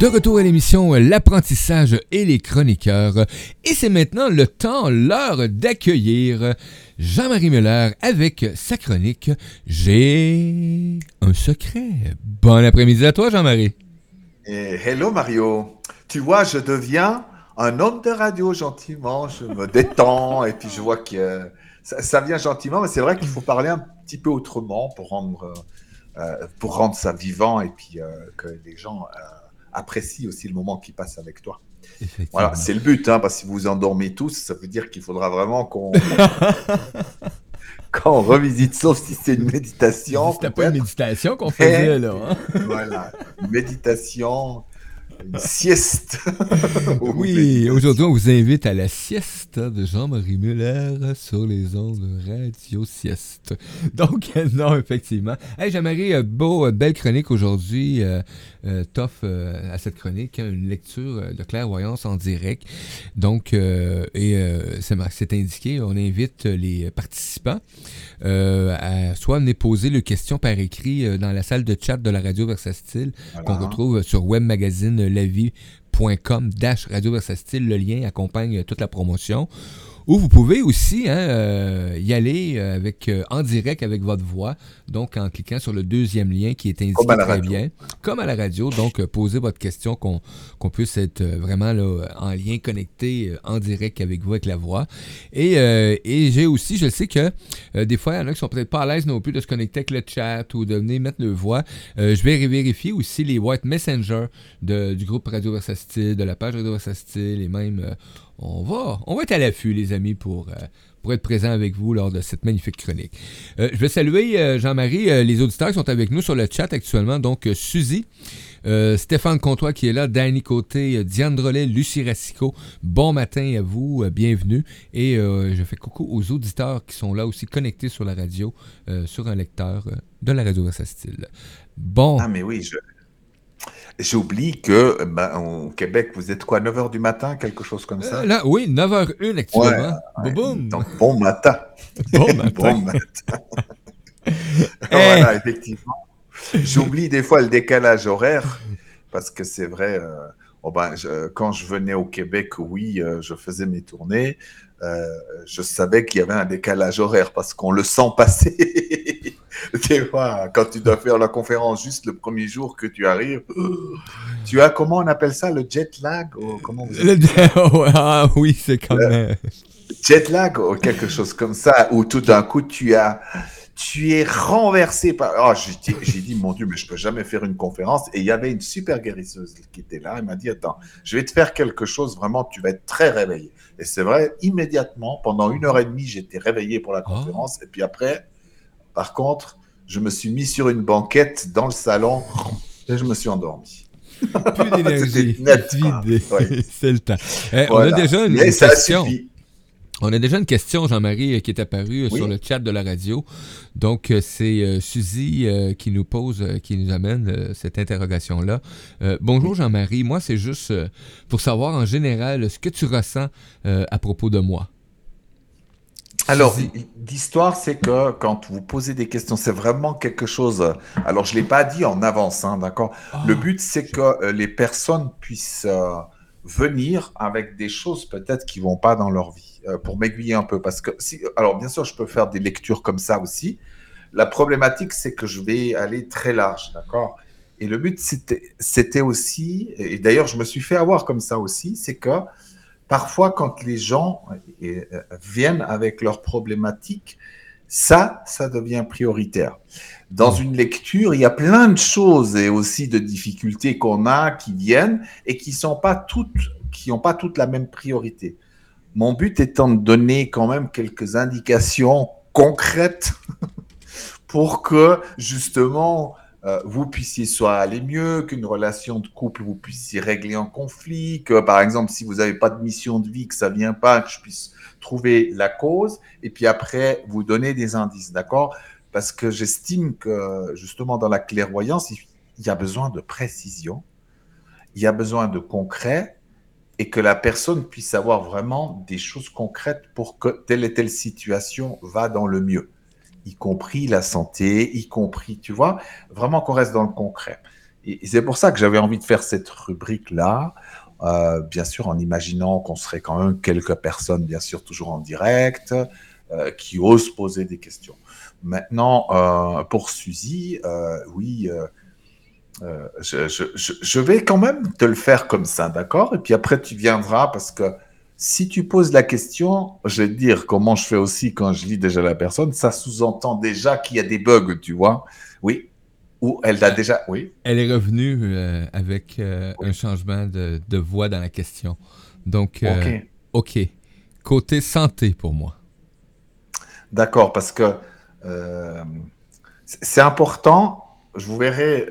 De retour à l'émission L'apprentissage et les chroniqueurs. Et c'est maintenant le temps, l'heure d'accueillir Jean-Marie Muller avec sa chronique J'ai un secret. Bon après-midi à toi, Jean-Marie. hello, Mario. Tu vois, je deviens un homme de radio gentiment. Je me détends et puis je vois que ça, vient gentiment, mais c'est vrai qu'il faut parler un petit peu autrement pour rendre, euh, pour rendre ça vivant et puis euh, que les gens. Euh, apprécie aussi le moment qui passe avec toi. Voilà, c'est le but, hein, parce que si vous vous endormez tous, ça veut dire qu'il faudra vraiment qu'on qu'on revisite, sauf si c'est une méditation. C'était pas une méditation qu'on faisait, là. Hein. voilà, méditation, une sieste. oui, aujourd'hui, on vous invite à la sieste de Jean-Marie Muller sur les ondes Radio Sieste. Donc, non, effectivement. Hey, Jean-Marie, euh, beau, euh, belle chronique aujourd'hui. Euh, euh tough à cette chronique, hein, une lecture de clairvoyance en direct. Donc, et c'est indiqué, on invite les participants à soit venir poser le question par écrit dans la salle de chat de la radio Versastile qu'on retrouve sur Web Magazine lavie.com dash Radio Versatile. Le lien accompagne toute la promotion. Ou vous pouvez aussi hein, euh, y aller euh, avec, euh, en direct avec votre voix, donc en cliquant sur le deuxième lien qui est indiqué très bien, comme à la radio. Donc, posez votre question, qu'on puisse être vraiment là, en lien connecté en direct avec vous, avec la voix. Et, et j'ai aussi, je sais que des fois, il y en a qui sont peut-être pas à l'aise non plus de se connecter avec le chat ou de venir mettre le voix. je vais vérifier aussi les White Messenger de, du groupe Radio Versastile, de la page Radio Versastile et même on va, on va être à l'affût, les amis, pour, euh, être présent avec vous lors de cette magnifique chronique. Euh, je vais saluer, euh, Jean-Marie, les auditeurs qui sont avec nous sur le chat actuellement. Donc, Suzy, Stéphane Comtois qui est là, Danny Côté, Diane Drolet, Lucie Racicot. Bon matin à vous, bienvenue. Et je fais coucou aux auditeurs qui sont là aussi connectés sur la radio, sur un lecteur de la radio Style. Bon. Ah, mais oui, je, J'oublie que ben, au Québec, vous êtes quoi, 9h du matin, quelque chose comme ça? Euh, là, oui, 9h01 actuellement. Donc, bon matin. Bon matin. bon matin. voilà, effectivement. J'oublie des fois le décalage horaire, parce que c'est vrai, euh, oh ben, quand je venais au Québec, oui, euh, je faisais mes tournées. Je savais qu'il y avait un décalage horaire parce qu'on le sent passer. Des fois, quand tu dois faire la conférence juste le premier jour que tu arrives, tu as, comment on appelle ça, le jet lag comment Ah oui, c'est quand même. Jet lag ou quelque chose comme ça, où tout d'un coup tu as tu es renversé par. Oh, j'ai dit, mon Dieu, mais je peux jamais faire une conférence. Et il y avait une super guérisseuse qui était là. Elle m'a dit, attends, je vais te faire quelque chose, vraiment, tu vas être très réveillé. Et c'est vrai, immédiatement, pendant une heure et demie, j'étais réveillé pour la oh. conférence. Et puis après, par contre, je me suis mis sur une banquette dans le salon et je me suis endormi. Plus d'énergie. C'est le temps. Eh, on a déjà une question. On a déjà une question, Jean-Marie, euh, qui est apparue euh, sur le chat de la radio. Donc, euh, c'est Suzy qui nous pose, qui nous amène cette interrogation-là. bonjour, Jean-Marie. Moi, c'est juste pour savoir en général ce que tu ressens à propos de moi. Alors, l'histoire, c'est que quand vous posez des questions, c'est vraiment quelque chose. Alors, je ne l'ai pas dit en avance, hein, d'accord? Ah, Le but, c'est que euh, les personnes puissent venir avec des choses peut-être qui vont pas dans leur vie, pour m'aiguiller un peu. Parce que, si, alors, bien sûr, je peux faire des lectures comme ça aussi. La problématique, c'est que je vais aller très large, d'accord? Et le but, c'était aussi, et d'ailleurs, je me suis fait avoir comme ça aussi, c'est que parfois, quand les gens euh, viennent avec leurs problématiques, ça, ça devient prioritaire. Dans une lecture, il y a plein de choses et aussi de difficultés qu'on a qui viennent et qui sont pas qui n'ont pas toutes la même priorité. Mon but étant de donner quand même quelques indications concrètes pour que justement euh, vous puissiez soit aller mieux, qu'une relation de couple vous puissiez régler un conflit, que par exemple si vous n'avez pas de mission de vie, que ça vient pas, que je puisse trouver la cause, et puis après vous donner des indices, d'accord? Parce que j'estime que justement dans la clairvoyance, il y a besoin de précision, il y a besoin de concret, et que la personne puisse avoir vraiment des choses concrètes pour que telle et telle situation va dans le mieux y compris la santé, y compris, tu vois, vraiment qu'on reste dans le concret. Et, c'est pour ça que j'avais envie de faire cette rubrique-là. Euh, bien sûr, en imaginant qu'on serait quand même quelques personnes, bien sûr, toujours en direct, euh, qui osent poser des questions. Maintenant, euh, pour Suzy, oui, je, je, vais quand même te le faire comme ça, d'accord? Et puis après, tu viendras parce que si tu poses la question, je vais te dire comment je fais aussi quand je lis déjà la personne, ça sous-entend déjà qu'il y a des bugs, tu vois? Oui, ou elle a déjà. Oui? Elle est revenue euh, avec euh, un changement de, voix dans la question. Donc, euh, OK. Côté santé pour moi. D'accord, parce que c'est important. Je vous verrai.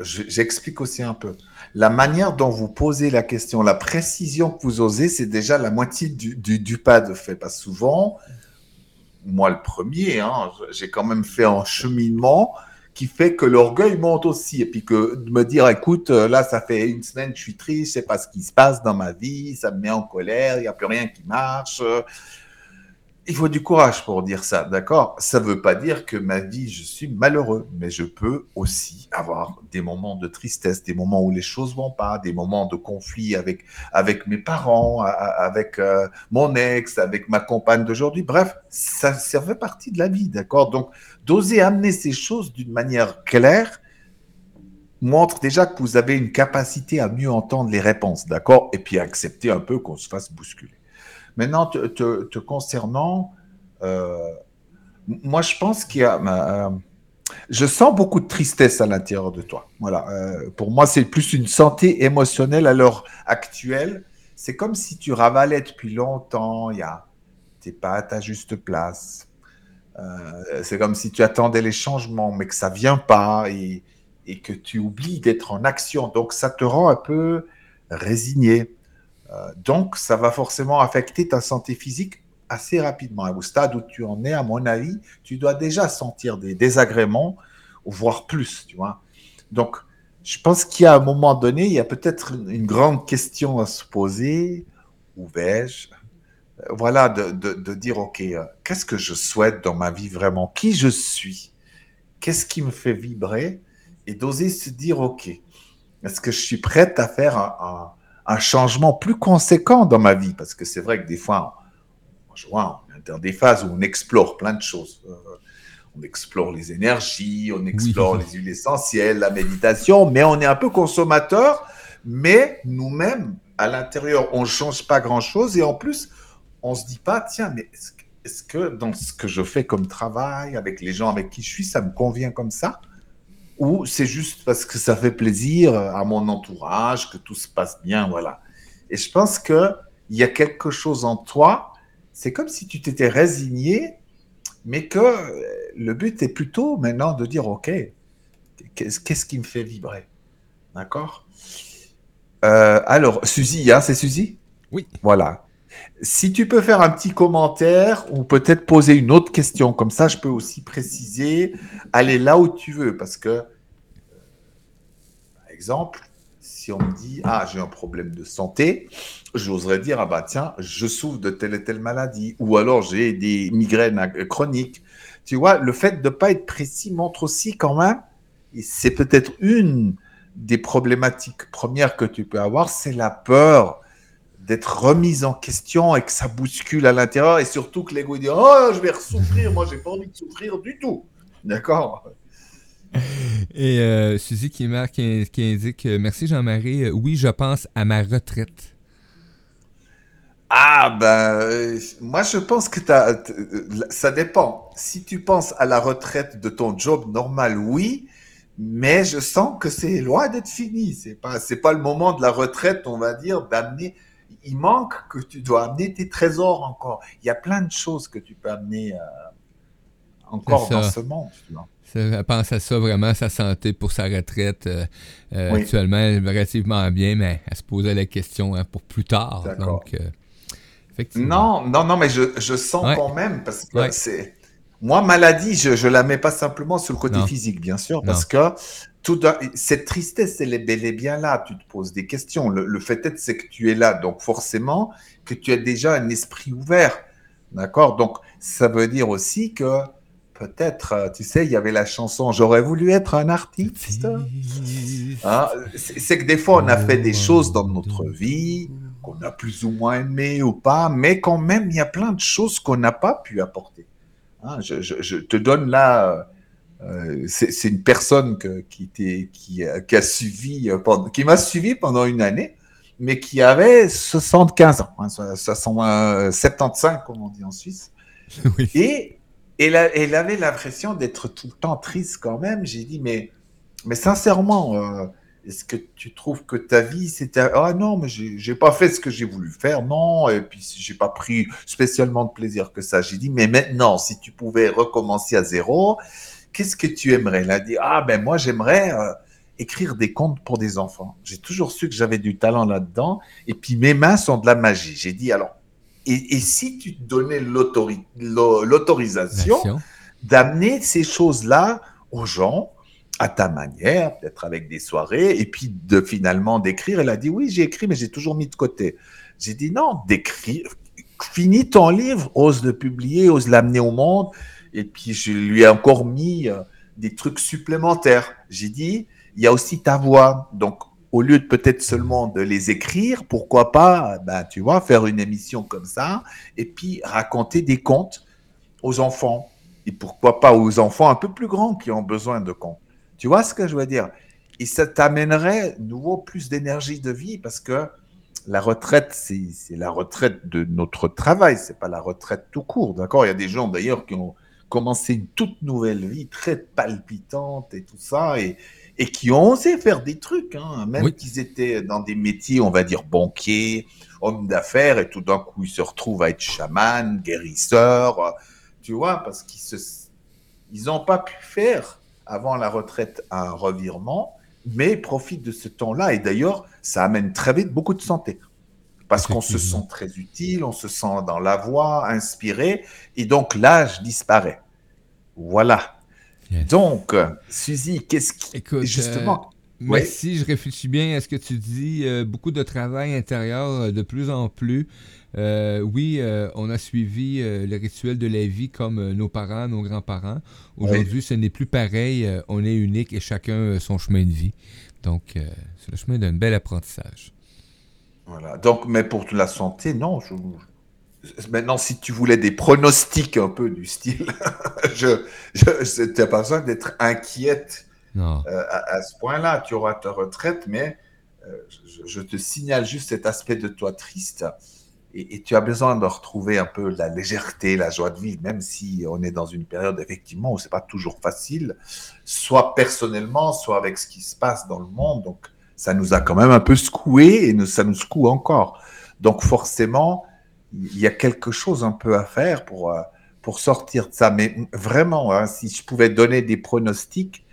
J'explique aussi un peu. La manière dont vous posez la question, la précision que vous osez, c'est déjà la moitié du, du, pas de fait. Parce souvent, moi le premier, hein, j'ai quand même fait un cheminement qui fait que l'orgueil monte aussi. Et puis que de me dire, écoute, là, ça fait une semaine, je suis triste, je sais pas ce qui se passe dans ma vie, ça me met en colère, il n'y a plus rien qui marche. Il faut du courage pour dire ça, d'accord? Ça ne veut pas dire que ma vie, je suis malheureux, mais je peux aussi avoir des moments de tristesse, des moments où les choses vont pas, des moments de conflit avec, avec mes parents, avec euh, mon ex, avec ma compagne d'aujourd'hui. Bref, ça, ça fait partie de la vie, d'accord? Donc, d'oser amener ces choses d'une manière claire montre déjà que vous avez une capacité à mieux entendre les réponses, d'accord? Et puis accepter un peu qu'on se fasse bousculer. Maintenant, te, concernant, euh, moi, je pense qu'il y a. Euh, je sens beaucoup de tristesse à l'intérieur de toi. Voilà. Euh, pour moi, c'est plus une santé émotionnelle à l'heure actuelle. C'est comme si tu ravalais depuis longtemps. Tu n'es pas à ta juste place. c'est comme si tu attendais les changements, mais que ça vient pas et que tu oublies d'être en action. Donc, ça te rend un peu résigné. Euh, donc, ça va forcément affecter ta santé physique assez rapidement. Au stade où tu en es, à mon avis, tu dois déjà sentir des désagréments, voire plus, tu vois. Donc, je pense qu'il y a un moment donné, il y a peut-être une grande question à se poser. Où vais-je? Euh, Voilà, de, dire, OK, euh, qu'est-ce que je souhaite dans ma vie vraiment? Qui je suis? Qu'est-ce qui me fait vibrer? Et d'oser se dire, OK, est-ce que je suis prête à faire un changement plus conséquent dans ma vie, parce que c'est vrai que des fois, je vois, on est dans des phases où on explore plein de choses. Euh, on explore les énergies, on explore les huiles essentielles, la méditation, mais on est un peu consommateur, mais nous-mêmes, à l'intérieur, on ne change pas grand-chose, et en plus, on se dit pas, tiens, mais est-ce que dans ce que je fais comme travail, avec les gens avec qui je suis, ça me convient comme ça? Ou c'est juste parce que ça fait plaisir à mon entourage, que tout se passe bien, voilà. Et je pense qu'il y a quelque chose en toi, c'est comme si tu t'étais résigné, mais que le but est plutôt maintenant de dire, OK, qu'est-ce qui me fait vibrer? D'accord? Euh, Alors, Suzy, hein, c'est Suzy? Oui. Voilà. Si tu peux faire un petit commentaire ou peut-être poser une autre question, comme ça je peux aussi préciser, aller là où tu veux. Parce que, par exemple, si on me dit Ah, j'ai un problème de santé, j'oserais dire Ah, bah tiens, je souffre de telle et telle maladie, ou alors j'ai des migraines chroniques. Tu vois, le fait de ne pas être précis montre aussi quand même, et c'est peut-être une des problématiques premières que tu peux avoir, c'est la peur d'être remise en question et que ça bouscule à l'intérieur et surtout que l'ego dit oh je vais souffrir. Moi j'ai pas envie de souffrir du tout. D'accord? Et euh, Suzy qui marque qui, indique euh, merci Jean-Marie. Euh, oui je pense à ma retraite. Ah ben moi je pense que ça dépend. Si tu penses à la retraite de ton job normal oui mais je sens que c'est loin d'être fini. C'est pas c'est pas le moment de la retraite on va dire d'amener il manque que tu dois amener tes trésors encore. Il y a plein de choses que tu peux amener euh, encore dans ce monde. Elle pense à ça vraiment, sa santé pour sa retraite euh, euh, actuellement, relativement bien, mais elle se posait la question hein, pour plus tard. Donc, Non, non, non, mais je, sens quand même, parce que c'est. Moi, maladie, je ne la mets pas simplement sur le côté physique, bien sûr, parce que tout cette tristesse, elle est bel et bien là. Tu te poses des questions. Le, fait est, c'est que tu es là. Donc, forcément, que tu as déjà un esprit ouvert. D'accord? Donc, ça veut dire aussi que peut-être, euh, tu sais, il y avait la chanson J'aurais voulu être un artiste. Hein, c'est que des fois, on a fait des choses dans notre vie qu'on a plus ou moins aimé ou pas, mais quand même, il y a plein de choses qu'on n'a pas pu apporter. Hein, je, te donne là, euh, c'est une personne qui, qui, qui, a suivi, qui m'a suivi pendant une année, mais qui avait 75 ans, hein, 75 comme on dit en Suisse. Et elle, elle avait l'impression d'être tout le temps triste quand même. J'ai dit, mais, mais sincèrement, euh, est-ce que tu trouves que ta vie, c'était... Ah non, mais j'ai pas fait ce que j'ai voulu faire, non, et puis j'ai pas pris spécialement de plaisir que ça. J'ai dit, mais maintenant, si tu pouvais recommencer à zéro, qu'est-ce que tu aimerais? Elle a dit, ah ben moi, j'aimerais... Euh, écrire des contes pour des enfants. J'ai toujours su que j'avais du talent là-dedans. Et puis mes mains sont de la magie. J'ai dit alors, et, si tu te donnais l'autorisation d'amener ces choses-là aux gens à ta manière, peut-être avec des soirées, et puis de finalement d'écrire? Elle a dit oui, j'ai écrit, mais j'ai toujours mis de côté. J'ai dit non, d'écrire, finis ton livre, ose le publier, ose l'amener au monde. Et puis je lui ai encore mis euh, des trucs supplémentaires. J'ai dit, il y a aussi ta voix. Donc au lieu de peut-être seulement de les écrire, pourquoi pas, ben, tu vois, faire une émission comme ça et puis raconter des contes aux enfants. Et pourquoi pas aux enfants un peu plus grands qui ont besoin de contes. Tu vois ce que je veux dire? Et ça t'amènerait nouveau plus d'énergie de vie parce que la retraite, c'est la retraite de notre travail, c'est pas la retraite tout court, d'accord? Il y a des gens d'ailleurs qui ont commencé une toute nouvelle vie très palpitante et tout ça, et, et qui ont osé faire des trucs, hein, même qu'ils étaient dans des métiers, on va dire, banquiers, hommes d'affaires, et tout d'un coup, ils se retrouvent à être chamans, guérisseurs, tu vois, parce qu'ils se, ils n'ont pas pu faire avant la retraite un revirement, mais profitent de ce temps-là. Et d'ailleurs, ça amène très vite beaucoup de santé. Parce qu'on se sent très utile, on se sent dans la voie, inspiré, et donc l'âge disparaît. Voilà. Donc, Suzy, qu'est-ce qui. Écoute, justement. Euh, si je réfléchis bien à ce que tu dis, euh, beaucoup de travail intérieur euh, de plus en plus. oui, on a suivi le rituel de la vie comme nos parents, nos grands-parents. Aujourd'hui, ce n'est plus pareil. on est unique et chacun son chemin de vie. Donc, c'est le chemin d'un bel apprentissage. Voilà. Donc, mais pour la santé, non, je, Maintenant, si tu voulais des pronostics un peu du style, je, je n'as pas besoin d'être inquiète euh, à, ce point-là. Tu auras ta retraite, mais euh, je, te signale juste cet aspect de toi triste. Et, tu as besoin de retrouver un peu la légèreté, la joie de vivre, même si on est dans une période effectivement où c'est pas toujours facile, soit personnellement, soit avec ce qui se passe dans le monde. Donc, ça nous a quand même un peu secoué et ça nous secoue encore. Donc, forcément, il y a quelque chose un peu à faire pour, euh, pour sortir de ça. Mais vraiment, hein, si je pouvais donner des pronostics,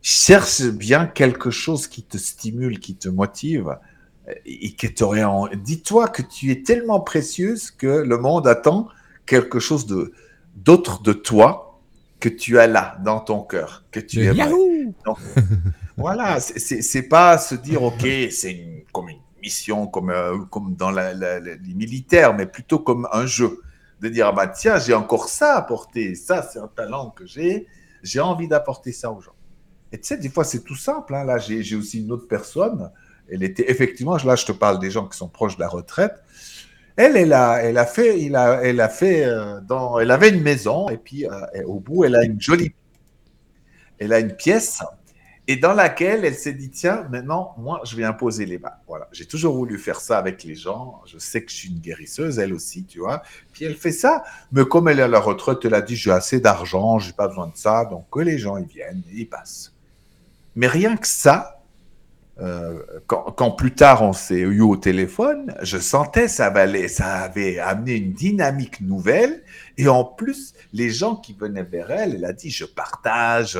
cherche bien quelque chose qui te stimule, qui te motive et qui en... Dis-toi que tu es tellement précieuse que le monde attend quelque chose de d'autre de toi que tu as là dans ton cœur, que tu es. voilà, c'est pas se dire ok, c'est comme une mission comme, euh, comme dans les militaires, mais plutôt comme un jeu. De dire, ah bah tiens, j'ai encore ça à apporter, ça c'est un talent que j'ai, j'ai envie d'apporter ça aux gens. Et tu sais, des fois c'est tout simple. Hein. Là, j'ai aussi une autre personne, elle était effectivement, là je te parle des gens qui sont proches de la retraite. Elle, elle a, elle a fait, il a, elle a fait, euh, dans, elle avait une maison et puis euh, au bout, elle a une jolie, elle a une pièce et dans laquelle elle s'est dit tiens maintenant moi je vais imposer les mains voilà. J'ai toujours voulu faire ça avec les gens. Je sais que je suis une guérisseuse elle aussi tu vois. Puis elle fait ça mais comme elle est à la retraite elle a dit j'ai assez d'argent j'ai pas besoin de ça donc que les gens ils viennent ils passent. Mais rien que ça euh, quand, plus tard on s'est eu au téléphone, je sentais ça valait, ça avait amené une dynamique nouvelle. Et en plus, les gens qui venaient vers elle, elle a dit je partage,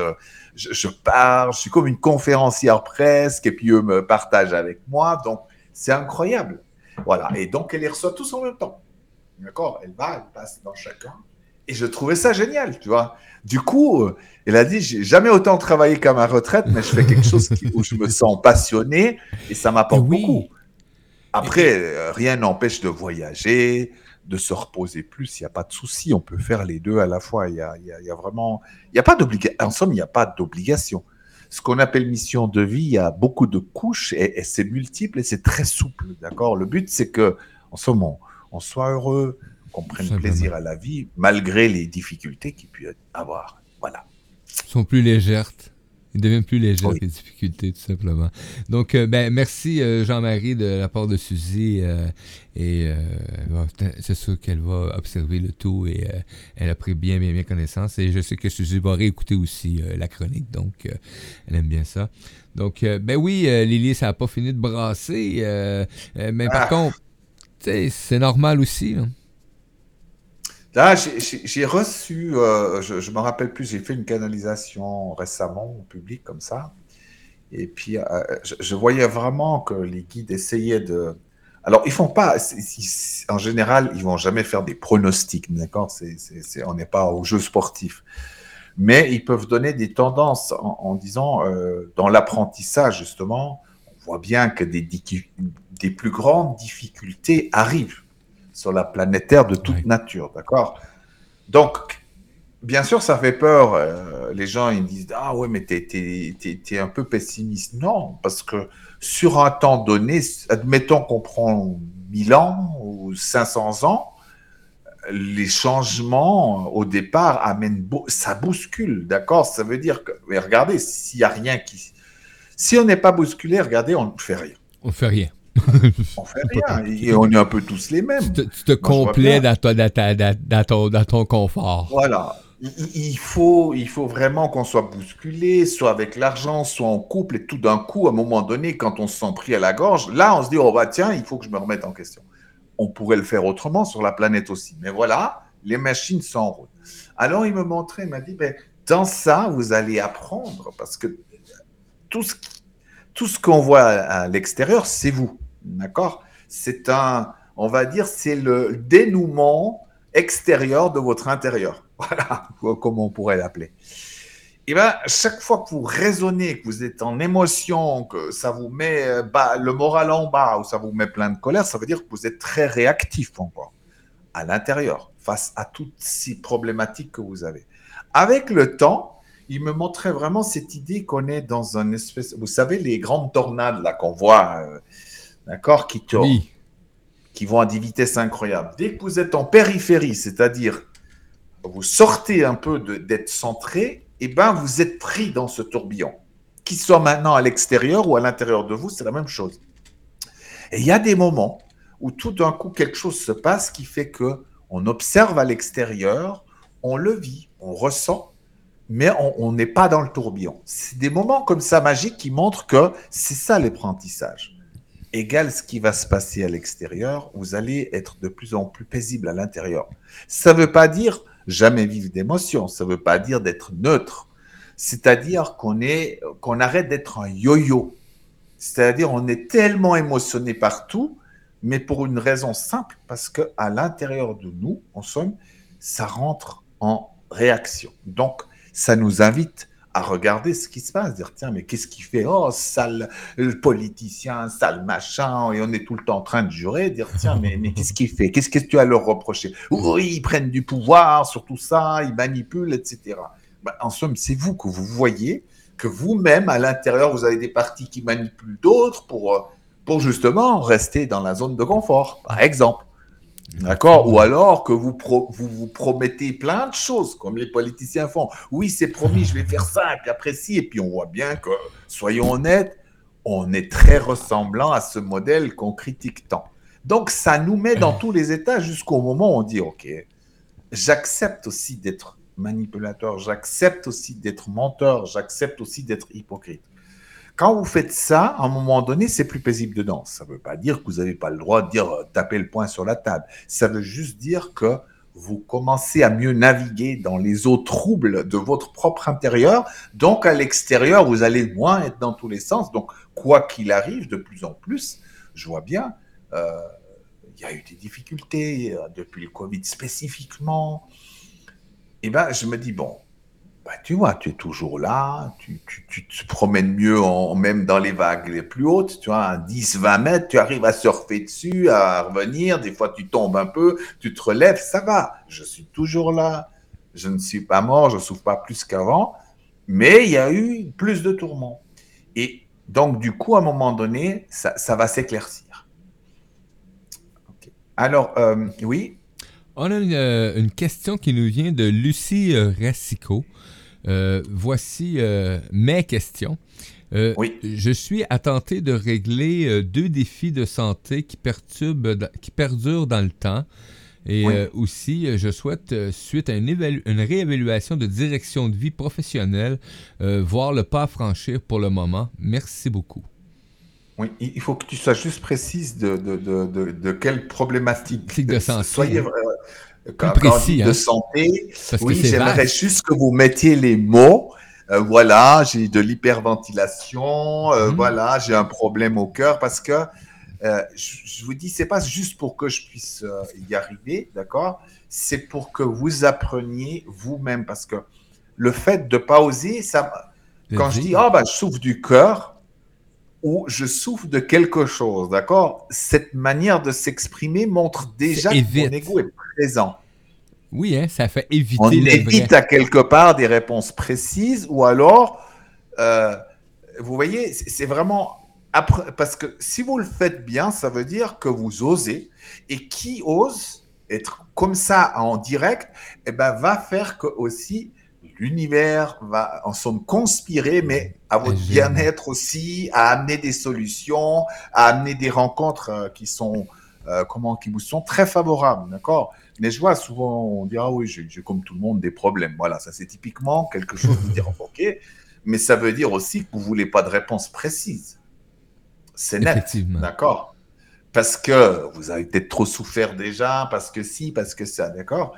je, je parle, je suis comme une conférencière presque, et puis eux me partagent avec moi. Donc c'est incroyable. Voilà. Et donc elle les reçoit tous en même temps. D'accord? Elle va, elle passe dans chacun. Et je trouvais ça génial, tu vois. Du coup, euh, elle a dit, j'ai jamais autant travaillé qu'à ma retraite, mais je fais quelque chose où je me sens passionné et ça m'apporte beaucoup. Après, euh, rien n'empêche de voyager, de se reposer plus, il n'y a pas de souci, on peut faire les deux à la fois. Il y a, y a, vraiment, il n'y a pas d'obligation. En somme, il n'y a pas d'obligation. Ce qu'on appelle mission de vie, il y a beaucoup de couches et, c'est multiple et c'est très souple, d'accord? Le but, c'est que, en somme, on, soit heureux, qu'on prenne plaisir à la vie, malgré les difficultés qu'il peut y avoir. Voilà. sont plus légères. Il devient plus léger les difficultés, tout simplement. Donc, euh, ben, merci euh, Jean-Marie de la part de Suzy. Euh, et c'est sûr qu'elle va observer le tout et elle a pris bien, bien, bien connaissance. Et je sais que Suzy va réécouter aussi la chronique, donc elle aime bien ça. Donc, ben oui, Lily, ça n'a pas fini de brasser. mais par ah. contre, c'est normal aussi. Là, j'ai reçu, euh, je me rappelle plus, j'ai fait une canalisation récemment au public comme ça. Et puis, euh, je, voyais vraiment que les guides essayaient de. Alors, ils font pas. en général, ils vont jamais faire des pronostics, d'accord? On n'est pas au jeu sportif. Mais ils peuvent donner des tendances en, disant, euh, dans l'apprentissage, justement, on voit bien que des plus grandes difficultés arrivent sur la planète Terre de toute nature, d'accord? Donc, bien sûr, ça fait peur. Euh, les gens, ils disent Ah ouais, mais t'es es, un peu pessimiste. Non, parce que sur un temps donné, admettons qu'on prend 1000 ans ou 500 ans, les changements au départ amènent, ça bouscule, d'accord? Ça veut dire que, mais regardez, s'il n'y a rien qui. Si on n'est pas bousculé, regardez, on ne fait rien. On ne fait rien. on fait rien. Et on est un peu tous les mêmes. Tu te, complais dans, dans, ton, confort. Voilà. Il, faut, il faut vraiment qu'on soit bousculé, soit avec l'argent, soit en couple, et tout d'un coup, à un moment donné, quand on se sent pris à la gorge, là, on se dit, oh bah tiens, il faut que je me remette en question. On pourrait le faire autrement sur la planète aussi. Mais voilà, les machines route. Alors, il me montrait, il m'a dit, ben, dans ça, vous allez apprendre, parce que tout ce, tout ce qu'on voit à l'extérieur, c'est vous. D'accord? C'est un, on va dire, c'est le dénouement extérieur de votre intérieur. Voilà, comment on pourrait l'appeler. Et eh bien, chaque fois que vous raisonnez, que vous êtes en émotion, que ça vous met euh, bas, le moral en bas ou ça vous met plein de colère, ça veut dire que vous êtes très réactif encore à l'intérieur face à toutes ces problématiques que vous avez. Avec le temps, il me montrait vraiment cette idée qu'on est dans un espèce, vous savez, les grandes tornades là qu'on voit. Euh, d'accord, qui tournent, qui vont à des vitesses incroyables. Dès que vous êtes en périphérie, c'est-à-dire vous sortez un peu d'être centré, et eh ben vous êtes pris dans ce tourbillon. Qu'il soit maintenant à l'extérieur ou à l'intérieur de vous, c'est la même chose. Et il y a des moments où tout d'un coup quelque chose se passe qui fait que on observe à l'extérieur, on le vit, on ressent, mais on n'est pas dans le tourbillon. C'est des moments comme ça magiques qui montrent que c'est ça l'apprentissage égale ce qui va se passer à l'extérieur, vous allez être de plus en plus paisible à l'intérieur. Ça ne veut pas dire jamais vivre d'émotions, ça ne veut pas dire d'être neutre. C'est-à-dire qu'on qu'on arrête d'être un yo-yo. C'est-à-dire on est tellement émotionné partout, mais pour une raison simple, parce que à l'intérieur de nous, en somme, ça rentre en réaction. Donc, ça nous invite à regarder ce qui se passe, dire tiens, mais qu'est-ce qu'il fait? Oh, sale politicien, sale machin, et on est tout le temps en train de jurer, dire tiens, mais, mais qu'est-ce qu'il fait? Qu'est-ce que tu as à leur reprocher? Oui, ils prennent du pouvoir sur tout ça, ils manipulent, etc. Ben, en somme, c'est vous que vous voyez que vous-même, à l'intérieur, vous avez des partis qui manipulent d'autres pour, euh, pour justement rester dans la zone de confort, par exemple. D'accord? Ou alors que vous, vous, promettez plein de choses, comme les politiciens font. Oui, c'est promis, je vais faire ça, et puis après et puis on voit bien que, soyons honnêtes, on est très ressemblant à ce modèle qu'on critique tant. Donc ça nous met dans tous les états jusqu'au moment où on dit, OK, j'accepte aussi d'être manipulateur, j'accepte aussi d'être menteur, j'accepte aussi d'être hypocrite. Quand vous faites ça, à un moment donné, c'est plus paisible dedans. Ça ne veut pas dire que vous n'avez pas le droit de dire euh, taper le poing sur la table. Ça veut juste dire que vous commencez à mieux naviguer dans les eaux troubles de votre propre intérieur. Donc, à l'extérieur, vous allez moins être dans tous les sens. Donc, quoi qu'il arrive, de plus en plus, je vois bien, euh, il y a eu des difficultés euh, depuis le Covid spécifiquement. Et eh ben, je me dis, bon, bah, tu vois, tu es toujours là, tu, te promènes mieux en, même dans les vagues les plus hautes, tu vois, à 10, 20 mètres, tu arrives à surfer dessus, à revenir, des fois tu tombes un peu, tu te relèves, ça va, je suis toujours là, je ne suis pas mort, je ne souffre pas plus qu'avant, mais il y a eu plus de tourments. Et donc, du coup, à un moment donné, ça, va s'éclaircir. Alors, euh, oui? On a euh, une, question qui nous vient de Lucie euh, Rassico. voici mes questions. oui. Je suis attenté de régler deux défis de santé qui, perturbent, qui perdurent dans le temps. Et euh, aussi, euh, je souhaite, euh, suite à une, une, réévaluation de direction de vie professionnelle, voir le pas à franchir pour le moment. Merci beaucoup. Oui, il faut que tu sois juste précise de, de, de, de, quelle problématique. de santé. Soyez précis, de hein. santé. oui, j'aimerais juste que vous mettiez les mots. voilà, j'ai de l'hyperventilation. Mhm. Voilà, j'ai un problème au cœur parce que euh, je, vous dis, c'est pas juste pour que je puisse euh, y arriver, d'accord? C'est pour que vous appreniez vous-même, parce que le fait de pas oser, ça, quand je dis, ah bah, je souffre du cœur ou je souffre de quelque chose, d'accord? Cette manière de s'exprimer montre déjà que mon ego est présent. Oui, hein, ça fait éviter. On évite à quelque part des réponses précises, ou alors, euh, vous voyez, c'est vraiment parce que si vous le faites bien, ça veut dire que vous osez. Et qui ose être comme ça en direct, eh ben, va faire que aussi l'univers va en somme conspirer, mais à votre bien-être aussi, à amener des solutions, à amener des rencontres euh, qui sont, euh, comment, qui vous sont très favorables, d'accord? Mais je vois souvent, on dit, ah oui, j'ai comme tout le monde des problèmes. Voilà, ça c'est typiquement quelque chose de dire, ok, mais ça veut dire aussi que vous voulez pas de réponse précise. C'est net. D'accord? Parce que vous avez peut-être trop souffert déjà, parce que si, parce que ça, d'accord?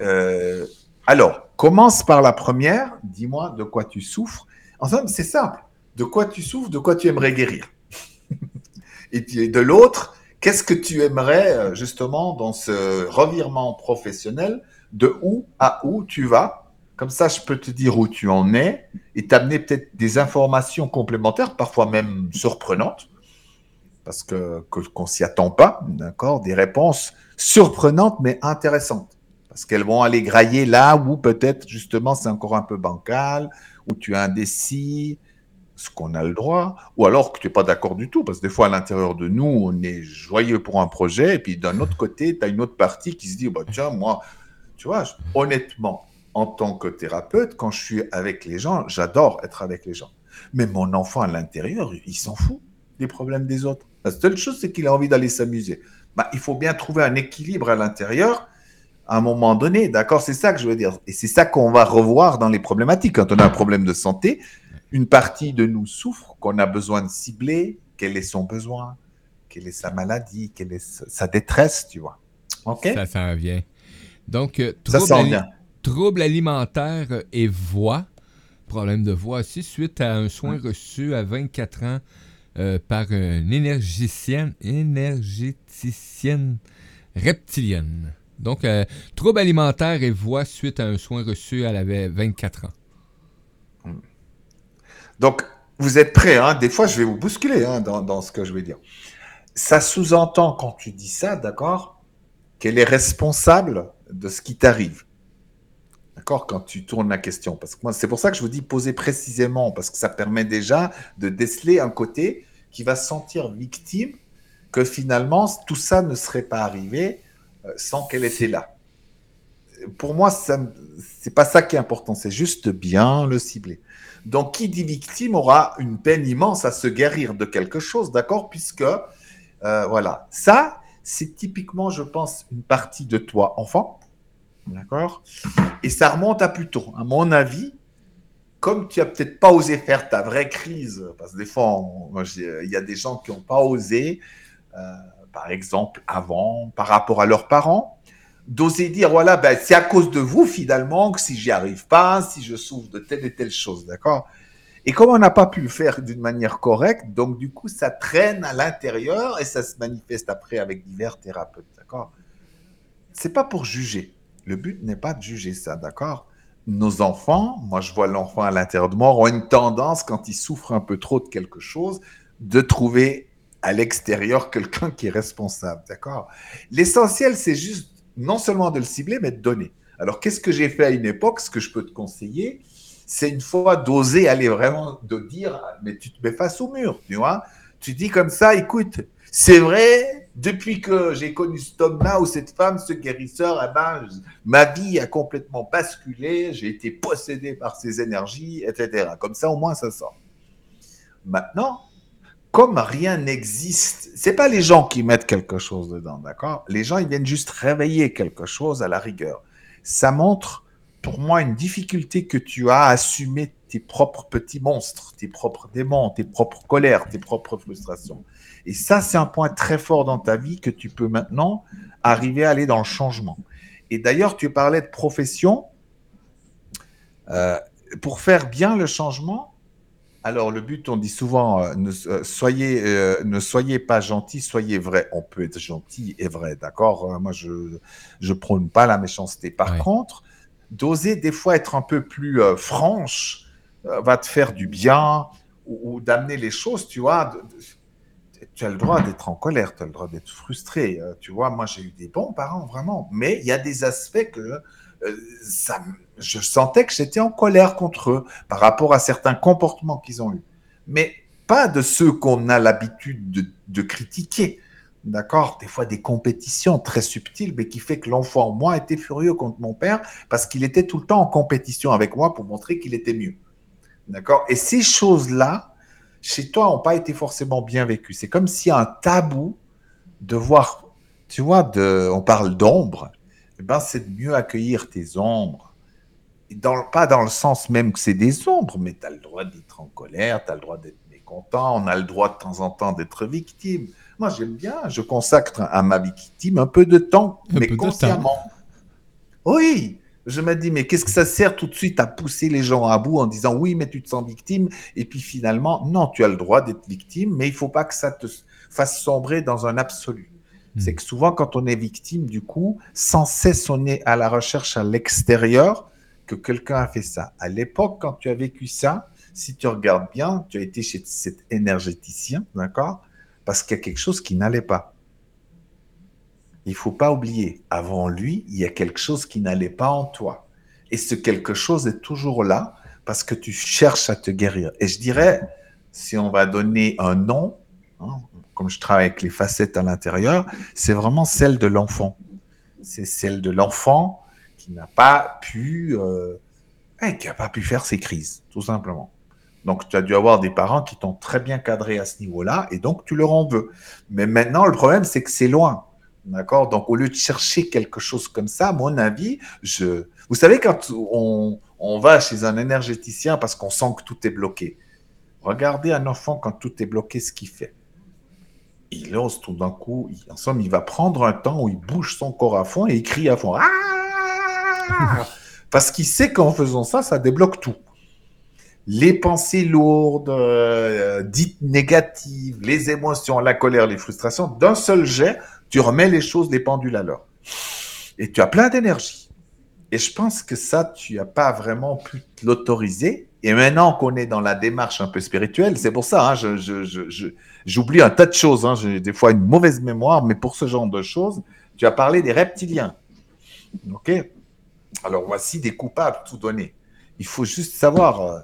Euh, Alors, commence par la première. Dis-moi de quoi tu souffres. En somme, c'est simple. De quoi tu souffres, de quoi tu aimerais guérir. Et de l'autre, qu'est-ce que tu aimerais euh, justement dans ce revirement professionnel de où à où tu vas? Comme ça, je peux te dire où tu en es et t'amener peut-être des informations complémentaires, parfois même surprenantes, parce que qu'on s'y attend pas, d'accord? Des réponses surprenantes mais intéressantes, parce qu'elles vont aller grailler là où peut-être justement c'est encore un peu bancal, où tu es indécis, ce qu'on a le droit, ou alors que tu n'es pas d'accord du tout, parce que des fois à l'intérieur de nous, on est joyeux pour un projet, et puis d'un autre côté, tu as une autre partie qui se dit, bah, tiens, moi, tu vois, honnêtement, en tant que thérapeute, quand je suis avec les gens, j'adore être avec les gens. Mais mon enfant à l'intérieur, il s'en fout des problèmes des autres. La seule chose, c'est qu'il a envie d'aller s'amuser. Bah, il faut bien trouver un équilibre à l'intérieur à un moment donné. D'accord C'est ça que je veux dire. Et c'est ça qu'on va revoir dans les problématiques. Quand on a un problème de santé, une partie de nous souffre, qu'on a besoin de cibler, quel est son besoin, quelle est sa maladie, quelle est sa détresse, tu vois? OK? Ça, ça vient. Donc, euh, ça sent bien troubles alimentaires et voix, problème de voix aussi, suite à un soin reçu à 24 ans euh, par une énergicienne, énergéticienne reptilienne. Donc, euh, troubles alimentaires et voix suite à un soin reçu, elle avait 24 ans. Donc, vous êtes prêts, hein? Des fois, je vais vous bousculer hein, dans, ce que je vais dire. Ça sous-entend, quand tu dis ça, d'accord, qu'elle est responsable de ce qui t'arrive. D'accord? Quand tu tournes la question. Parce que moi, c'est pour ça que je vous dis poser précisément, parce que ça permet déjà de déceler un côté qui va se sentir victime que finalement, tout ça ne serait pas arrivé sans qu'elle était là. Pour moi, ce n'est pas ça qui est important, c'est juste bien le cibler. Donc, qui dit victime aura une peine immense à se guérir de quelque chose, d'accord? Puisque, euh, voilà, ça, c'est typiquement, je pense, une partie de toi, enfant, D'accord? Et ça remonte à plus tôt. À mon avis, comme tu n'as peut-être pas osé faire ta vraie crise, parce que des fois, il y a des gens qui n'ont pas osé, euh, par exemple, avant, par rapport à leurs parents, d'oser dire, voilà, ben, c'est à cause de vous, finalement, que si j'y arrive pas, si je souffre de telle et telle chose, d'accord? Et comme on n'a pas pu le faire d'une manière correcte, donc du coup, ça traîne à l'intérieur et ça se manifeste après avec divers thérapeutes, d'accord? C'est pas pour juger. Le but n'est pas de juger ça, d'accord? Nos enfants, moi je vois l'enfant à l'intérieur de moi, ont une tendance, quand il souffre un peu trop de quelque chose, de trouver à l'extérieur quelqu'un qui est responsable. D'accord? L'essentiel, c'est juste non seulement de le cibler, mais de donner. Alors, qu'est-ce que j'ai fait à une époque? Ce que je peux te conseiller, c'est une fois d'oser aller vraiment, de dire, mais tu te mets face au mur, tu vois? Tu dis comme ça, écoute, c'est vrai, depuis que j'ai connu cet homme-là ou cette femme, ce guérisseur, eh ben, ma vie a complètement basculé, j'ai été possédé par ses énergies, etc. Comme ça, au moins, ça sort. Maintenant, comme rien n'existe, c'est pas les gens qui mettent quelque chose dedans, d'accord? Les gens, ils viennent juste réveiller quelque chose à la rigueur. Ça montre, pour moi, une difficulté que tu as à assumer tes propres petits monstres, tes propres démons, tes propres colères, tes propres frustrations. Et ça, c'est un point très fort dans ta vie que tu peux maintenant arriver à aller dans le changement. Et d'ailleurs, tu parlais de profession. Euh, pour faire bien le changement, alors le but, on dit souvent, euh, ne, euh, soyez, ne soyez pas gentil, soyez vrai. On peut être gentil et vrai, d'accord Moi, je ne prône pas la méchanceté. Par contre, d'oser des fois être un peu plus franche va te faire du bien ou, ou d'amener les choses, tu vois tu as le droit d'être en colère, tu as le droit d'être frustré. Euh, tu vois, moi, j'ai eu des bons parents, vraiment. Mais il y a des aspects que euh, ça, je sentais que j'étais en colère contre eux par rapport à certains comportements qu'ils ont eus. Mais pas de ceux qu'on a l'habitude de, critiquer. D'accord? Des fois, des compétitions très subtiles, mais qui fait que l'enfant, moi, était furieux contre mon père parce qu'il était tout le temps en compétition avec moi pour montrer qu'il était mieux. D'accord? Et ces choses-là, chez toi n'ont pas été forcément bien vécues. C'est comme si un tabou de voir, tu vois, on parle d'ombre, eh ben c'est de mieux accueillir tes ombres. Dans, pas dans le sens même que c'est des ombres, mais tu as le droit d'être en colère, tu as le droit d'être mécontent, on a le droit de temps en temps d'être victime. Moi, j'aime bien, je consacre à ma victime un peu de temps, mais consciemment. Oui, je me dis, mais qu'est-ce que ça sert tout de suite à pousser les gens à bout en disant oui, mais tu te sens victime, et puis finalement, non, tu as le droit d'être victime, mais il faut pas que ça te fasse sombrer dans un absolu. Hmm. C'est que souvent, quand on est victime, du coup, sans cesse, on est à la recherche à l'extérieur que quelqu'un a fait ça. À l'époque, quand tu as vécu ça, si tu regardes bien, tu as été chez cet énergéticien, d'accord Parce qu'il y a quelque chose qui n'allait pas il faut pas oublier, avant lui, il y a quelque chose qui n'allait pas en toi. Et ce quelque chose est toujours là parce que tu cherches à te guérir. Et je dirais, si on va donner un nom, hein, comme je travaille avec les facettes à l'intérieur, c'est vraiment celle de l'enfant. C'est celle de l'enfant qui n'a pas pu, euh, qui n'a pas pu faire ses crises, tout simplement. Donc, tu as dû avoir des parents qui t'ont très bien cadré à ce niveau-là, et donc tu leur en veux. Mais maintenant, le problème, c'est que c'est loin. D'accord? Donc, au lieu de chercher quelque chose comme ça, à mon avis, je... vous savez, quand on, on va chez un énergéticien parce qu'on sent que tout est bloqué, regardez un enfant quand tout est bloqué, ce qu'il fait. Il ose tout d'un coup, en somme, il va prendre un temps où il bouge son corps à fond et il crie à fond. Ah parce qu'il sait qu'en faisant ça, ça débloque tout. Les pensées lourdes, euh, dites négatives, les émotions, la colère, les frustrations, d'un seul jet, tu remets les choses, les pendules à l'heure. Et tu as plein d'énergie. Et je pense que ça, tu n'as pas vraiment pu l'autoriser. Et maintenant qu'on est dans la démarche un peu spirituelle, c'est pour ça, hein, j'oublie un tas de choses. Hein, j'ai des fois une mauvaise mémoire, mais pour ce genre de choses, tu as parlé des reptiliens. OK? Alors voici des coupables tout donnés. Il faut juste savoir, euh,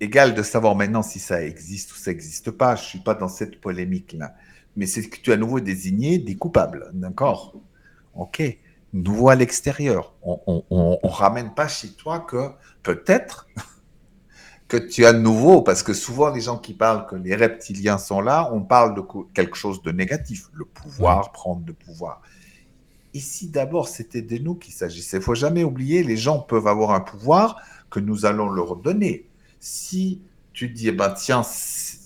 égal de savoir maintenant si ça existe ou ça n'existe pas. Je ne suis pas dans cette polémique-là mais c'est que tu as à nouveau désigné des coupables, d'accord? Ok, nouveau à l'extérieur. On ne ramène pas chez toi que peut-être que tu as de nouveau, parce que souvent les gens qui parlent que les reptiliens sont là, on parle de quelque chose de négatif, le pouvoir, prendre le pouvoir. Ici d'abord, c'était de nous qu'il s'agissait. Il faut jamais oublier, les gens peuvent avoir un pouvoir que nous allons leur donner. Si tu dis, eh ben, tiens,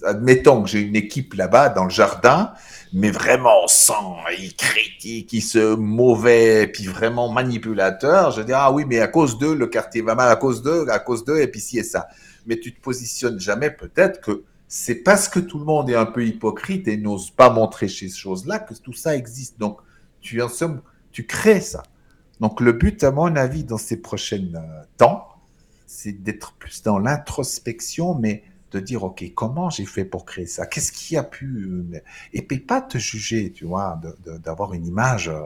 admettons que j'ai une équipe là-bas dans le jardin, mais vraiment sans, ils critiquent, ils se mauvais, puis vraiment manipulateur, je dis, ah oui, mais à cause d'eux, le quartier va mal, à cause d'eux, à cause d'eux, et puis ci et ça. Mais tu te positionnes jamais peut-être que c'est parce que tout le monde est un peu hypocrite et n'ose pas montrer ces choses-là que tout ça existe. Donc, tu en somme, tu crées ça. Donc le but, à mon avis, dans ces prochains euh, temps, c'est d'être plus dans l'introspection, mais de dire, OK, comment j'ai fait pour créer ça? Qu'est-ce qui a pu... Euh, et puis pas te juger, tu vois, d'avoir une image... Euh.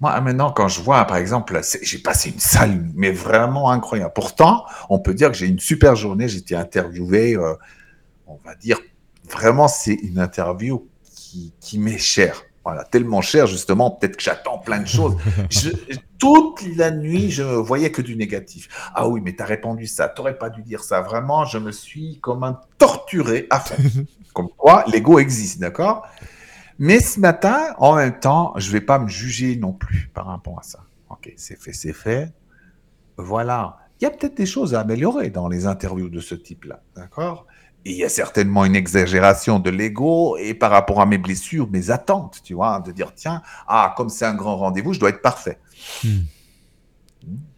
Moi, maintenant, quand je vois, par exemple, j'ai passé une salle, mais vraiment incroyable. Pourtant, on peut dire que j'ai une super journée. J'ai été interviewé, on va dire, vraiment, c'est une interview qui, qui m'est chère. Voilà, tellement cher, justement, peut-être que j'attends plein de choses. toute la nuit, je voyais que du négatif. Ah oui, mais tu as répondu ça, t'aurais pas dû dire ça. Vraiment, je me suis comme un torturé à fond. comme quoi, l'ego existe, d'accord? Mais ce matin, en même temps, je vais pas me juger non plus par rapport à ça. Ok, c'est fait, c'est fait. Voilà. Il y a peut-être des choses à améliorer dans les interviews de ce type-là, d'accord? Il y a certainement une exagération de l'ego et par rapport à mes blessures, mes attentes, tu vois, de dire tiens, ah, comme c'est un grand rendez-vous, je dois être parfait. Hmm.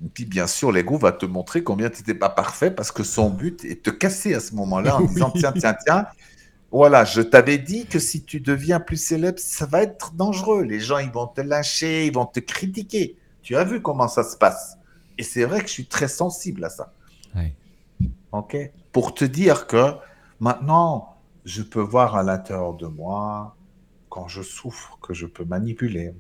Et puis bien sûr, l'ego va te montrer combien tu n'étais pas parfait parce que son but est de te casser à ce moment-là en disant tiens, tiens, tiens, voilà, je t'avais dit que si tu deviens plus célèbre, ça va être dangereux. Les gens, ils vont te lâcher, ils vont te critiquer. Tu as vu comment ça se passe. Et c'est vrai que je suis très sensible à ça. OK? Pour te dire que Maintenant, je peux voir à l'intérieur de moi, quand je souffre, que je peux manipuler.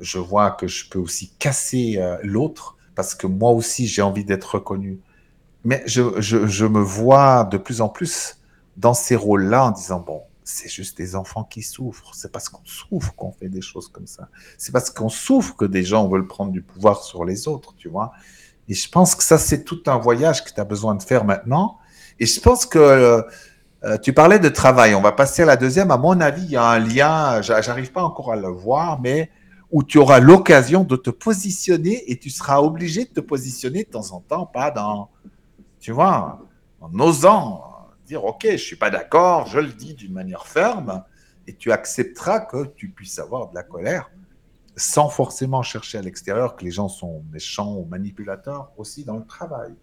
Je vois que je peux aussi casser euh, l'autre, parce que moi aussi, j'ai envie d'être reconnu. Mais je, je, me vois de plus en plus dans ces rôles-là en disant, bon, c'est juste des enfants qui souffrent. C'est parce qu'on souffre qu'on fait des choses comme ça. C'est parce qu'on souffre que des gens veulent prendre du pouvoir sur les autres, tu vois. Et je pense que ça, c'est tout un voyage que tu as besoin de faire maintenant. Et je pense que euh, tu parlais de travail. On va passer à la deuxième. À mon avis, il y a un lien, j'arrive pas encore à le voir, mais où tu auras l'occasion de te positionner et tu seras obligé de te positionner de temps en temps, pas dans, tu vois, en osant dire, OK, je suis pas d'accord, je le dis d'une manière ferme, et tu accepteras que tu puisses avoir de la colère sans forcément chercher à l'extérieur que les gens sont méchants ou manipulateurs aussi dans le travail.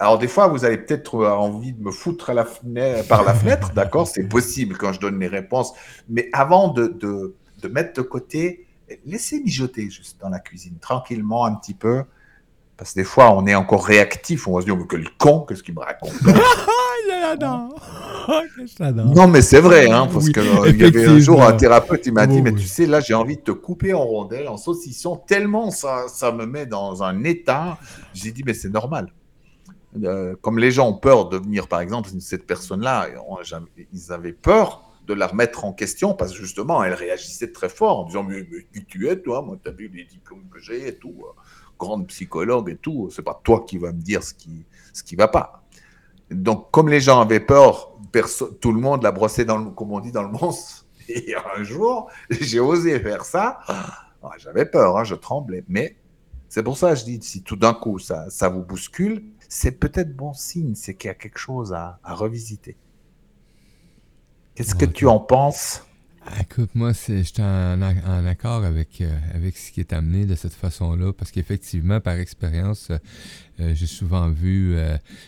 Alors, des fois, vous avez peut-être envie de me foutre à la fenêtre, par la fenêtre, d'accord? C'est possible quand je donne les réponses. Mais avant de, de, mettre de côté, laissez mijoter juste dans la cuisine, tranquillement, un petit peu. Parce que des fois, on est encore réactif. On va se dire, que le con, qu'est-ce qu'il me raconte? Non, mais c'est vrai, hein, parce qu'il euh, y avait un jour un thérapeute, il m'a dit, mais tu sais, là, j'ai envie de te couper en rondelles, en saucisson, tellement ça, ça me met dans un état. J'ai dit, mais c'est normal. Euh, comme les gens ont peur de venir, par exemple, cette personne-là, ils avaient peur de la remettre en question parce que justement, elle réagissait très fort en disant Mais, qui tu es, toi? Moi, tu as vu les diplômes que j'ai et tout, euh, grande psychologue et tout, c'est pas toi qui vas me dire ce qui ce qui va pas. Donc, comme les gens avaient peur, tout le monde l'a brossé dans le, comme on dit, dans le monstre. Et un jour, j'ai osé faire ça. Ah, j'avais peur, hein, je tremblais. Mais c'est pour ça que je dis, si tout d'un coup ça, ça vous bouscule, c'est peut-être bon signe, c'est qu'il y a quelque chose à, revisiter. Qu'est-ce que tu en penses? Écoute, moi, je suis en, accord avec, euh, avec ce qui est amené de cette façon-là, parce qu'effectivement, par expérience, euh, euh, j'ai souvent vu,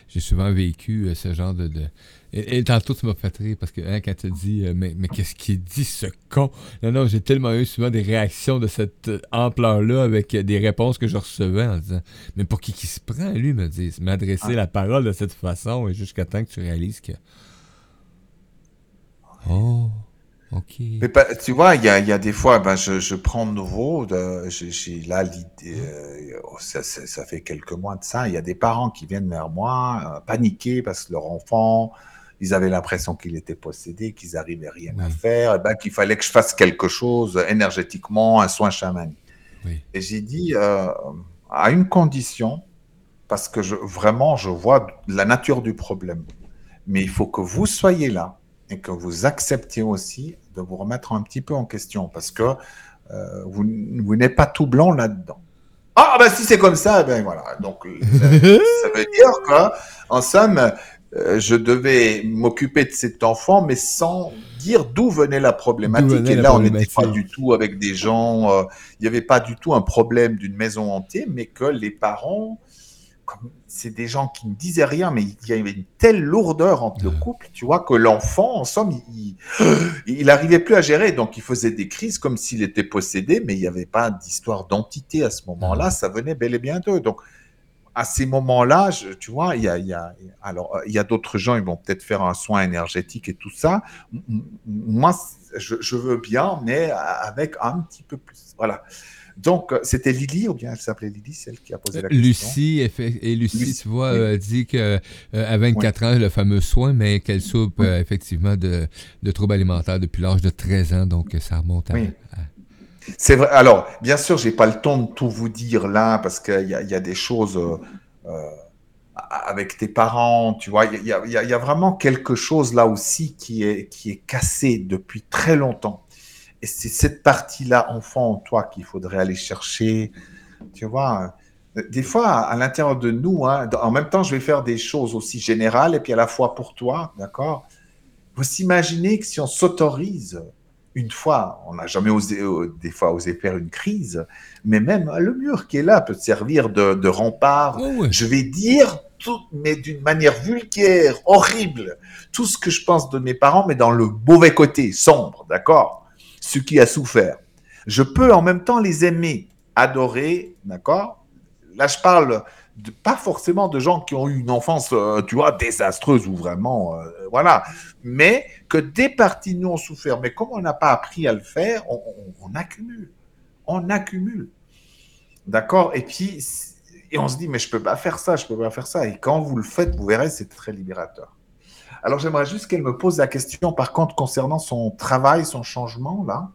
j'ai souvent vécu ce genre de, et, tantôt, tu m'as fait rire parce que hein, quand tu dis euh, Mais, mais qu'est-ce qu'il dit ce con? Non, non, j'ai tellement eu souvent des réactions de cette euh, ampleur-là avec euh, des réponses que je recevais en disant Mais pour qui qui se prend, lui, me dit M'adresser ah. la parole de cette façon et jusqu'à temps que tu réalises que. Oh. OK. Mais tu vois, il y a, y a, des fois, ben, je, je prends de nouveau, j'ai là l'idée, oh, ça, ça, fait quelques mois de ça, il y a des parents qui viennent vers moi, paniquer parce que leur enfant ils avaient l'impression qu'il était possédé, qu'ils n'arrivaient rien à faire, et ben, qu'il fallait que je fasse quelque chose énergétiquement, un soin chamanique. Et j'ai dit, euh, à une condition, parce que je, vraiment, je vois la nature du problème. Mais il faut que vous soyez là et que vous acceptiez aussi de vous remettre un petit peu en question, parce que euh, vous, vous n'êtes pas tout blanc là-dedans. Ah, ben si c'est comme ça, ben voilà. Donc, ça, ça veut dire que, en somme, euh, je devais m'occuper de cet enfant, mais sans dire d'où venait la problématique. Et là, on n'était pas du tout avec des gens, euh, il n'y avait pas du tout un problème d'une maison hantée, mais que les parents c'est des gens qui ne disaient rien, mais il y avait une telle lourdeur entre le couple, tu vois, que l'enfant, en somme, il n'arrivait plus à gérer. Donc, il faisait des crises comme s'il était possédé, mais il n'y avait pas d'histoire d'entité à ce moment-là. Ça venait bel et bien d'eux. Donc, à ces moments-là, tu vois, il y a, y a, alors, il y a d'autres gens, ils vont peut-être faire un soin énergétique et tout ça. Moi, je, je veux bien, mais avec un petit peu plus. Voilà. Donc, euh, c'était Lily, ou bien elle s'appelait Lily, celle qui a posé la question. Lucie, et Lucie, tu vois, euh, dit qu'à euh, 24 ans, le fameux soin, mais qu'elle soupe effectivement de, troubles alimentaires depuis l'âge de 13 ans, donc ça remonte à. C'est vrai. Alors, bien sûr, j'ai pas le temps de tout vous dire là, parce qu'il y, a des choses avec tes parents, tu vois. Il y, a, vraiment quelque chose là aussi qui est, qui est cassé depuis très longtemps. Et c'est cette partie-là, enfant en toi, qu'il faudrait aller chercher. Tu vois, des fois, à l'intérieur de nous, hein, en même temps, je vais faire des choses aussi générales et puis à la fois pour toi, d'accord Vous imaginez que si on s'autorise une fois, on n'a jamais osé, euh, des fois, osé faire une crise, mais même le mur qui est là peut servir de, rempart. Je vais dire tout, mais d'une manière vulgaire, horrible, tout ce que je pense de mes parents, mais dans le mauvais côté, sombre, d'accord? Ce qui a souffert. Je peux en même temps les aimer, adorer, d'accord? Là, je parle pas forcément de gens qui ont eu une enfance, euh, tu vois, désastreuse ou vraiment, euh, voilà, mais que des parties nous ont souffert. Mais comme on n'a pas appris à le faire, on, accumule, on accumule, d'accord? Et puis, et on se dit, mais je peux pas faire ça, je peux pas faire ça. Et quand vous le faites, vous verrez, c'est très libérateur. Alors j'aimerais juste qu'elle me pose la question, par contre, concernant son travail, son changement, là,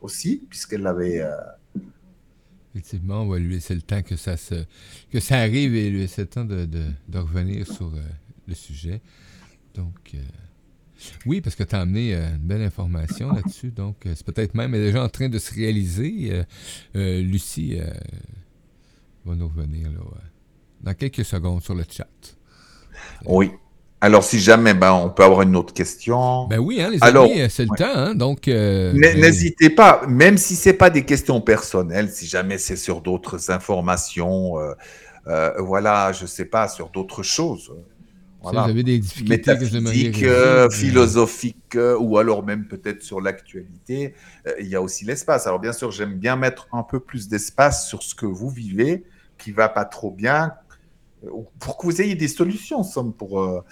aussi, puisqu'elle l'avait... Euh, Effectivement, on va lui laisser le temps que ça, se, que ça arrive et lui laisser le temps de, de, revenir sur euh, le sujet. Donc, euh, oui, parce que tu as amené une belle information là-dessus. Donc, c'est peut-être même déjà en train de se réaliser. Lucie va nous revenir là, dans quelques secondes sur le chat. Oui. Alors, si jamais, ben, on peut avoir une autre question. Ben oui, hein, les amis, euh, c'est le temps, hein, donc. Euh, n'hésitez pas, même si c'est pas des questions personnelles, si jamais c'est sur d'autres informations, euh, voilà, je sais pas, sur d'autres choses. Voilà. Si vous avez des difficultés que philosophiques, ou alors même peut-être sur l'actualité, il y a aussi l'espace. Alors bien sûr, j'aime bien mettre un peu plus d'espace sur ce que vous vivez, qui va pas trop bien, pour que vous ayez des solutions, somme, pour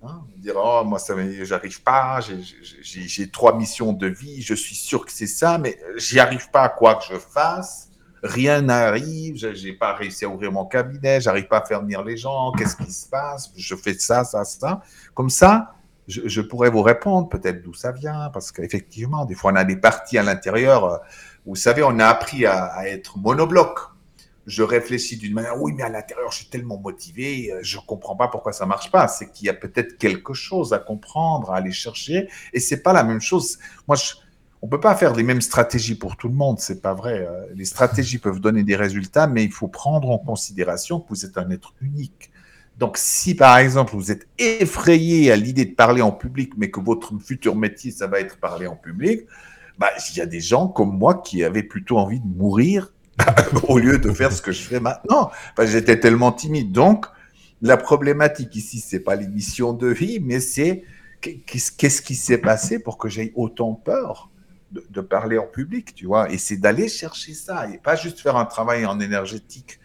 Hein, dire, oh, moi, ça, j'arrive pas, j'ai trois missions de vie, je suis sûr que c'est ça, mais j'y arrive pas, quoi que je fasse, rien n'arrive, j'ai pas réussi à ouvrir mon cabinet, j'arrive pas à faire venir les gens, qu'est-ce qui se passe, je fais ça, ça, ça. Comme ça, je, je pourrais vous répondre peut-être d'où ça vient, parce qu'effectivement, des fois, on a des parties à l'intérieur, euh, vous savez, on a appris à, à être monobloc je réfléchis d'une manière, oui, mais à l'intérieur, je suis tellement motivé, euh, je ne comprends pas pourquoi ça marche pas. C'est qu'il y a peut-être quelque chose à comprendre, à aller chercher, et c'est pas la même chose. Moi, on peut pas faire les mêmes stratégies pour tout le monde, c'est pas vrai. Euh. Les stratégies peuvent donner des résultats, mais il faut prendre en considération que vous êtes un être unique. Donc, si par exemple vous êtes effrayé à l'idée de parler en public, mais que votre futur métier, ça va être parler en public, bah, il y a des gens comme moi qui avaient plutôt envie de mourir au lieu de faire ce que je fais maintenant. J'étais tellement timide. Donc, la problématique ici, c'est pas l'émission de vie, mais c'est qu'est-ce qui s'est passé pour que j'aie autant peur de, parler en public, tu vois. Et c'est d'aller chercher ça et pas juste faire un travail en énergétique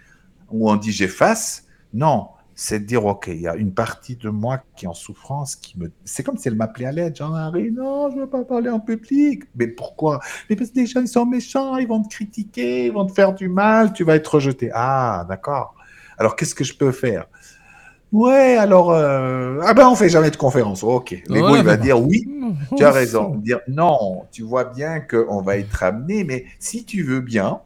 où on dit j'efface. Non, c'est de dire, OK, il y a une partie de moi qui est en souffrance, qui me... C'est comme si elle m'appelait à l'aide. Jean-Marie, non, je ne veux pas parler en public. Mais pourquoi? Mais parce que les gens, ils sont méchants, ils vont te critiquer, ils vont te faire du mal, tu vas être rejeté. Ah, d'accord. Alors, qu'est-ce que je peux faire? Ouais, alors, euh, ah ben on fait jamais de conférence. Ok, l'ego il va dire oui, tu as raison. Dire non, tu vois bien qu'on va être amené, mais si tu veux bien,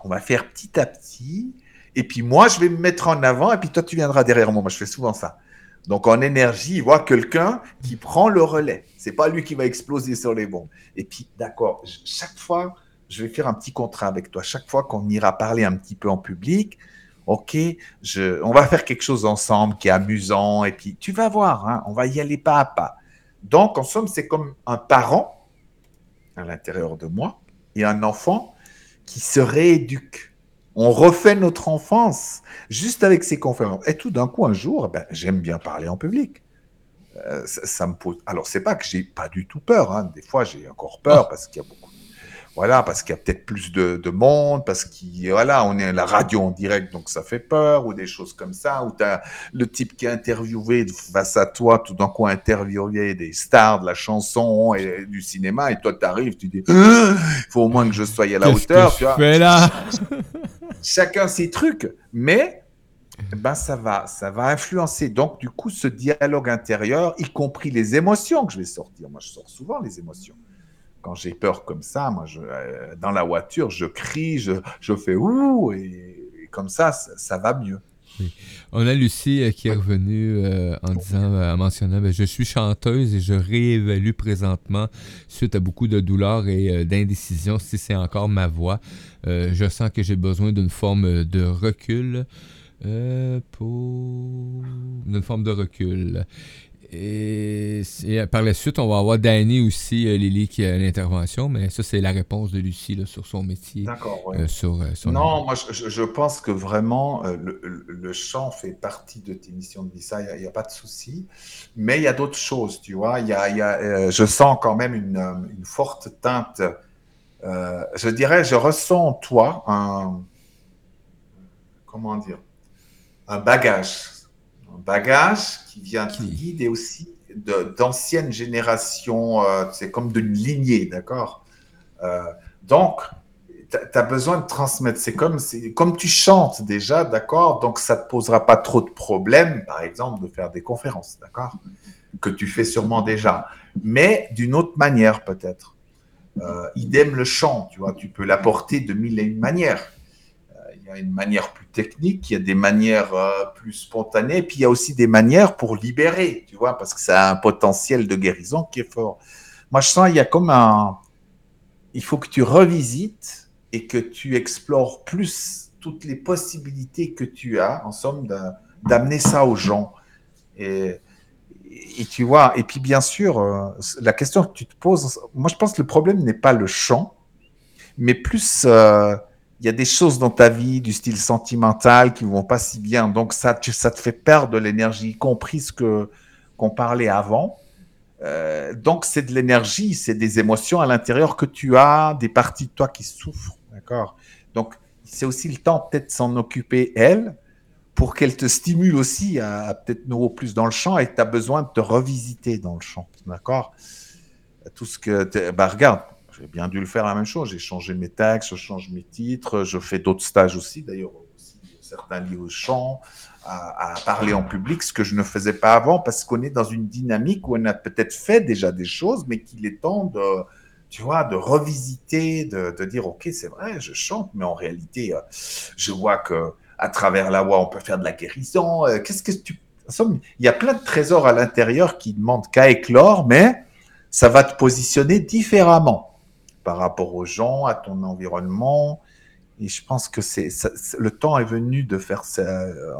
on va faire petit à petit et puis moi, je vais me mettre en avant, et puis toi, tu viendras derrière moi. Moi, je fais souvent ça. Donc en énergie, il voit quelqu'un qui prend le relais. C'est pas lui qui va exploser sur les bombes. Et puis, d'accord, chaque fois, je vais faire un petit contrat avec toi. Chaque fois qu'on ira parler un petit peu en public, ok, on va faire quelque chose ensemble qui est amusant. Et puis, tu vas voir, hein, on va y aller pas à pas. Donc, en somme, c'est comme un parent à l'intérieur de moi et un enfant qui se rééduque On refait notre enfance juste avec ces conférences. Et tout d'un coup, un jour, ben, j'aime bien parler en public. Euh, ça, me pose. Alors, c'est pas que j'ai pas du tout peur. Hein. Des fois, j'ai encore peur parce qu'il y a beaucoup voilà, parce qu'il y a peut-être plus de, de, monde, parce qu'il voilà, on est à la radio en direct, donc ça fait peur, ou des choses comme ça, ou tu as le type qui est interviewé face à toi, tout d'un coup interviewé des stars de la chanson et du cinéma, et toi tu arrives, tu dis, il faut au moins que je sois à la hauteur. tu vois. Fais là? Chacun ses trucs, mais ben ça va, ça va influencer. Donc du coup, ce dialogue intérieur, y compris les émotions que je vais sortir. Moi, je sors souvent les émotions quand j'ai peur comme ça, moi, je, euh, dans la voiture, je crie, je, je fais ouh, et, comme ça, ça, va mieux. On a Lucie euh, qui est revenue euh, en disant, en mentionnant, ben, je suis chanteuse et je réévalue présentement suite à beaucoup de douleurs et d'indécision si c'est encore ma voix. je sens que j'ai besoin d'une forme de recul. pour d'une forme de recul. Et, par la suite, on va avoir Danny aussi, euh, Lily, qui a l'intervention, mais ça, c'est la réponse de Lucie sur son métier. D'accord, euh, euh, Non, moi, je, pense que vraiment, le, chant fait partie de tes missions de vie, il n'y a, pas de souci. Mais il y a d'autres choses, tu vois. Y a, y a, je sens quand même une, une forte teinte. je dirais, je ressens en toi un. Comment dire Un bagage bagage qui vient qui guide et aussi d'anciennes générations, euh, c'est comme d'une lignée, d'accord euh, Donc, tu as besoin de transmettre. C'est comme, comme tu chantes déjà, d'accord Donc, ça ne te posera pas trop de problèmes, par exemple, de faire des conférences, d'accord Que tu fais sûrement déjà. Mais d'une autre manière, peut-être. Euh, idem le chant, tu vois, tu peux l'apporter de mille et une manières une manière plus technique, il y a des manières euh, plus spontanées, puis il y a aussi des manières pour libérer, tu vois, parce que ça a un potentiel de guérison qui est fort. Moi, je sens il y a comme un... Il faut que tu revisites et que tu explores plus toutes les possibilités que tu as, en somme, d'amener ça aux gens. Et, et, tu vois, et puis bien sûr, euh, la question que tu te poses, moi je pense que le problème n'est pas le chant, mais plus... Euh, il y a des choses dans ta vie du style sentimental qui vont pas si bien. Donc ça, ça te fait perdre de l'énergie, y compris ce que qu'on parlait avant. Euh, donc c'est de l'énergie, c'est des émotions à l'intérieur que tu as, des parties de toi qui souffrent, d'accord? Donc c'est aussi le temps peut-être de s'en occuper elle, pour qu'elle te stimule aussi à, peut-être nouveau plus dans le champ et tu as besoin de te revisiter dans le champ, d'accord? Tout ce que, bah regarde, j'ai bien dû le faire la même chose. J'ai changé mes textes, je change mes titres, je fais d'autres stages aussi, d'ailleurs, certains liés au chant, à, parler en public, ce que je ne faisais pas avant, parce qu'on est dans une dynamique où on a peut-être fait déjà des choses, mais qu'il est temps de, tu vois, de revisiter, de, dire, OK, c'est vrai, je chante, mais en réalité, euh, je vois que à travers la voix, on peut faire de la guérison. Euh, qu'est-ce que tu... Il y a plein de trésors à l'intérieur qui demandent qu'à éclore, mais ça va te positionner différemment par rapport aux gens, à ton environnement. Et je pense que c'est le temps est venu de faire ça. Euh,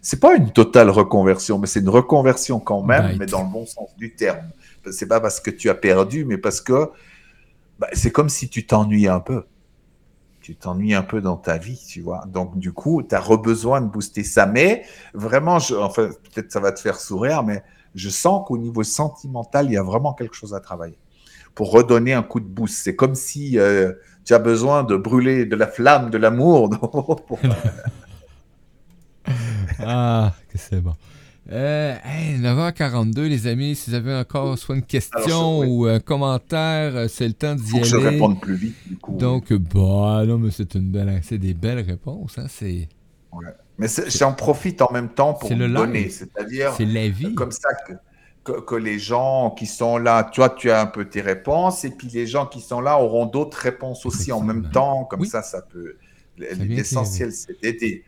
c'est pas une totale reconversion, mais c'est une reconversion quand même, mais dans le bon sens du terme. C'est pas parce que tu as perdu, mais parce que bah, c'est comme si tu t'ennuyais un peu. Tu t'ennuies un peu dans ta vie, tu vois. Donc, du coup, tu as besoin de booster ça. Mais vraiment, je, enfin, peut-être ça va te faire sourire, mais je sens qu'au niveau sentimental, il y a vraiment quelque chose à travailler pour redonner un coup de boost. C'est comme si euh, tu as besoin de brûler de la flamme de l'amour. ah, que c'est bon. Euh, 9h42, les amis, si vous avez encore soit une question ou un commentaire, euh, c'est le temps d'y aller. je réponde plus vite, du coup. Donc, bah, non, mais c'est une belle, c'est des belles réponses, hein, c'est... Ouais. Mais j'en profite en même temps pour le donner, c'est-à-dire... C'est la vie. Comme ça que que, les gens qui sont là, toi, tu as un peu tes réponses, et puis les gens qui sont là auront d'autres réponses aussi en même temps. Comme ça, ça peut. L'essentiel, c'est d'aider.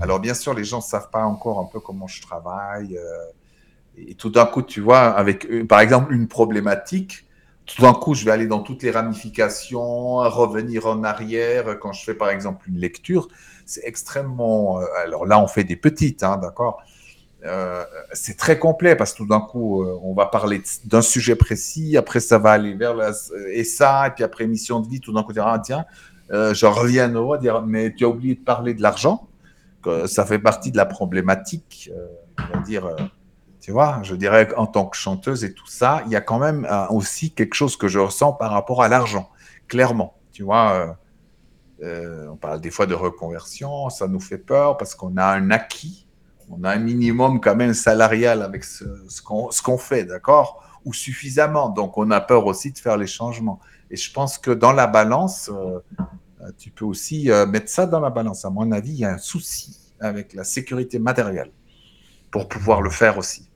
Alors, bien sûr, les gens ne savent pas encore un peu comment je travaille. Euh, et tout d'un coup, tu vois, avec, par exemple, une problématique, tout d'un coup, je vais aller dans toutes les ramifications, revenir en arrière. Quand je fais, par exemple, une lecture, c'est extrêmement. Euh, alors là, on fait des petites, hein, d'accord euh, c'est très complet parce que tout d'un coup, euh, on va parler d'un sujet précis, après ça va aller vers la, et ça, et puis après mission de vie, tout d'un coup, ah, tiens, euh, je reviens dire mais tu as oublié de parler de l'argent, ça fait partie de la problématique, euh, dire. Euh, tu vois, je dirais en tant que chanteuse et tout ça, il y a quand même aussi quelque chose que je ressens par rapport à l'argent, clairement. Tu vois, on parle des fois de reconversion, ça nous fait peur parce qu'on a un acquis, on a un minimum quand même salarial avec ce, qu'on fait, d'accord? Ou suffisamment. Donc on a peur aussi de faire les changements. Et je pense que dans la balance, euh, euh, tu peux aussi euh, mettre ça dans la balance. À mon avis, il y a un souci avec la sécurité matérielle pour pouvoir le faire aussi.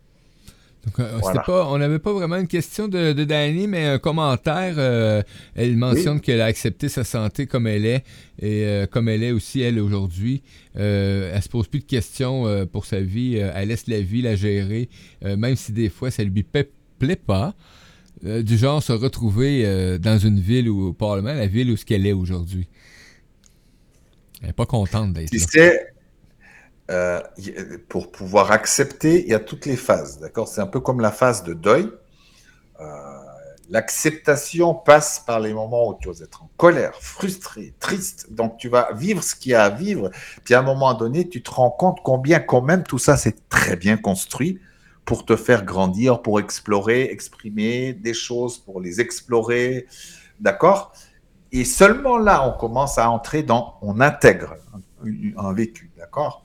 Donc, on n'avait pas vraiment une question de, de Danny, mais un commentaire. elle mentionne qu'elle a accepté sa santé comme elle est et comme elle est aussi, elle, aujourd'hui. elle se pose plus de questions pour sa vie. elle laisse la vie la gérer, même si des fois ça lui plaît pas. Euh, du genre se retrouver euh, dans une ville ou probablement la ville où ce qu'elle est aujourd'hui. Elle n'est pas contente d'être là. Sais, euh, pour pouvoir accepter, il y a toutes les phases, d'accord? C'est un peu comme la phase de deuil. L'acceptation passe par les moments où tu vas être en colère, frustré, triste. Donc tu vas vivre ce qu'il y a à vivre. Puis à un moment donné, tu te rends compte combien quand même tout ça c'est très bien construit pour te faire grandir, pour explorer, exprimer des choses, pour les explorer. D'accord? Et seulement là, on commence à entrer dans, on intègre un, vécu. D'accord?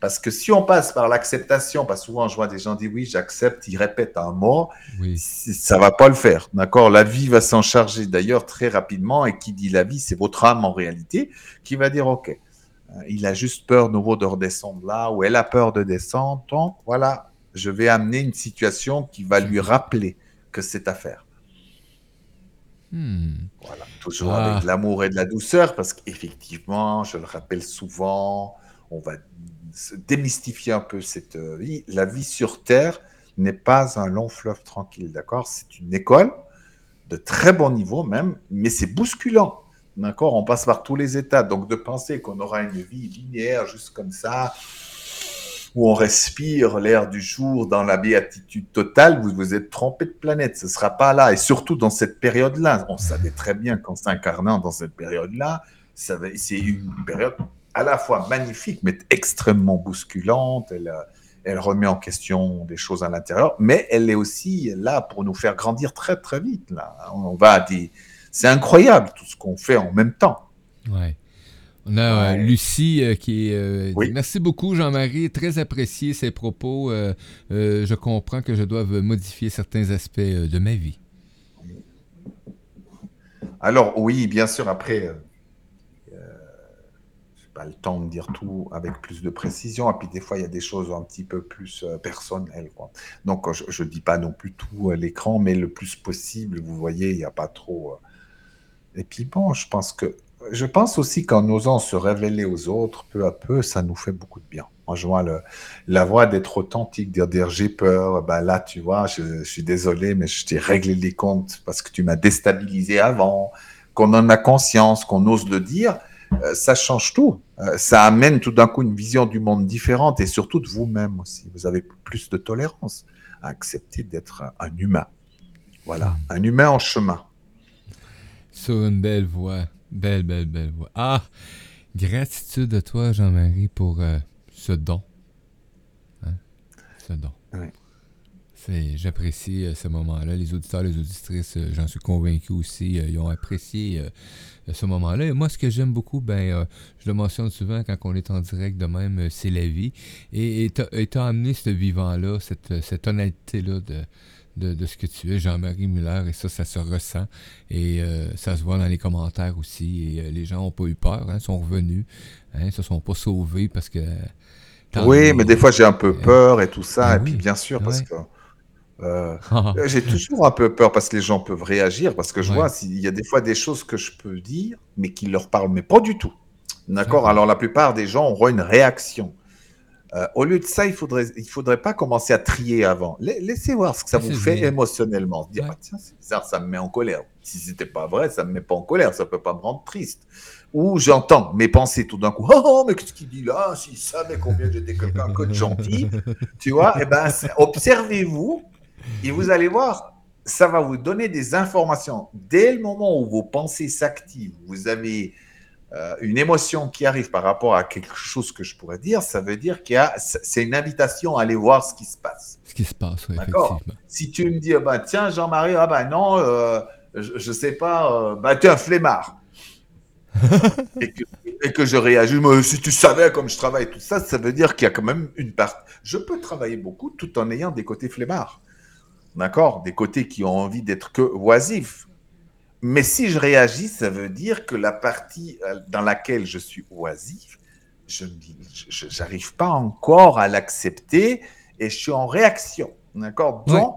Parce que si on passe par l'acceptation, parce que souvent je vois des gens dire oui, j'accepte, ils répètent un mot, oui. ça va pas le faire. D'accord? La vie va s'en charger d'ailleurs très rapidement. Et qui dit la vie, c'est votre âme en réalité, qui va dire ok, euh, il a juste peur nouveau de redescendre là, ou elle a peur de descendre. Donc voilà, je vais amener une situation qui va lui rappeler que c'est à faire. Hmm. Voilà, toujours avec ah. de l'amour et de la douceur, parce qu'effectivement, je le rappelle souvent, on va démystifier un peu cette euh, vie. La vie sur Terre n'est pas un long fleuve tranquille, d'accord? C'est une école de très bon niveau même, mais c'est bousculant, d'accord? On passe par tous les états, donc de penser qu'on aura une vie linéaire juste comme ça, où on respire l'air du jour dans la béatitude totale, vous vous êtes trompé de planète. Ce ne sera pas là. Et surtout dans cette période-là. On savait très bien qu'en s'incarnant dans cette période-là, c'est une période à la fois magnifique, mais extrêmement bousculante. Elle, elle remet en question des choses à l'intérieur, mais elle est aussi là pour nous faire grandir très, très vite. Là. On va des... C'est incroyable tout ce qu'on fait en même temps. Ouais. On a euh, Lucie euh, qui. Euh, merci beaucoup, Jean-Marie. Très apprécié ses propos. je comprends que je dois modifier certains aspects de ma vie. Alors, oui, bien sûr, après, pas le temps de dire tout avec plus de précision. Et puis, des fois, il y a des choses un petit peu plus personnelles. Donc, je ne dis pas non plus tout à l'écran, mais le plus possible, vous voyez, il n'y a pas trop. Et puis, bon, je pense que je pense aussi qu'en osant se révéler aux autres, peu à peu, ça nous fait beaucoup de bien. Je vois le, la voix d'être authentique, dire, dire j'ai peur, ben là, tu vois, je, suis désolé, mais je t'ai réglé les comptes parce que tu m'as déstabilisé avant, qu'on en a conscience, qu'on ose le dire, euh, ça change tout. Euh, ça amène tout d'un coup une vision du monde différente et surtout de vous-même aussi. Vous avez plus de tolérance à accepter d'être un humain. Voilà, un humain en chemin. Sur une belle voix. Belle, belle, belle voix. Ah, gratitude à toi, Jean-Marie, pour euh, ce don. Hein? Ce don. J'apprécie euh, ce moment-là. Les auditeurs, les auditrices, euh, j'en suis convaincu aussi, ils ont apprécié ce moment-là. Et moi, ce que j'aime beaucoup, ben, je le mentionne souvent quand on est en direct de même, c'est la vie. Et tu as, amené ce vivant-là, cette, cette honnêteté-là de de, ce que tu es, Jean-Marie Muller, et ça, ça se ressent. Et euh, ça se voit dans les commentaires aussi. Et euh, les gens n'ont pas eu peur, hein, sont revenus, hein, se sont pas sauvés parce que. Oui, mais des fois j'ai un peu euh, peur et tout ça. Ben et puis bien sûr, parce que. j'ai toujours un peu peur parce que les gens peuvent réagir, parce que je vois s'il y a des fois des choses que je peux dire, mais qui leur parlent, mais pas du tout. D'accord? Alors la plupart des gens auront une réaction. Euh, au lieu de ça, il faudrait, il faudrait pas commencer à trier avant. laissez voir ce que ça vous fait émotionnellement. Dire, ah, tiens, c'est bizarre, ça me met en colère. Si c'était pas vrai, ça me met pas en colère, ça peut pas me rendre triste. Ou j'entends mes pensées tout d'un coup. Oh, oh mais qu'est-ce qu'il dit là? S'il savait combien j'étais quelqu'un de gentil, tu vois? Eh ben, observez-vous et vous allez voir, ça va vous donner des informations. Dès le moment où vos pensées s'activent, vous avez euh, une émotion qui arrive par rapport à quelque chose que je pourrais dire, ça veut dire qu'il y a, c'est une invitation à aller voir ce qui se passe. Ce qui se passe, oui, effectivement. Si tu me dis, bah, tiens, Jean-Marie, ah ben non, euh, je, ne sais pas, euh, bah, tu es un flemmard. et, que, et, que, je réagis, mais si tu savais comme je travaille tout ça, ça veut dire qu'il y a quand même une part. Je peux travailler beaucoup tout en ayant des côtés flemmards. D'accord? Des côtés qui ont envie d'être que oisifs. Mais si je réagis, ça veut dire que la partie euh, dans laquelle je suis oisif, je n'arrive pas encore à l'accepter et je suis en réaction. D'accord? Donc,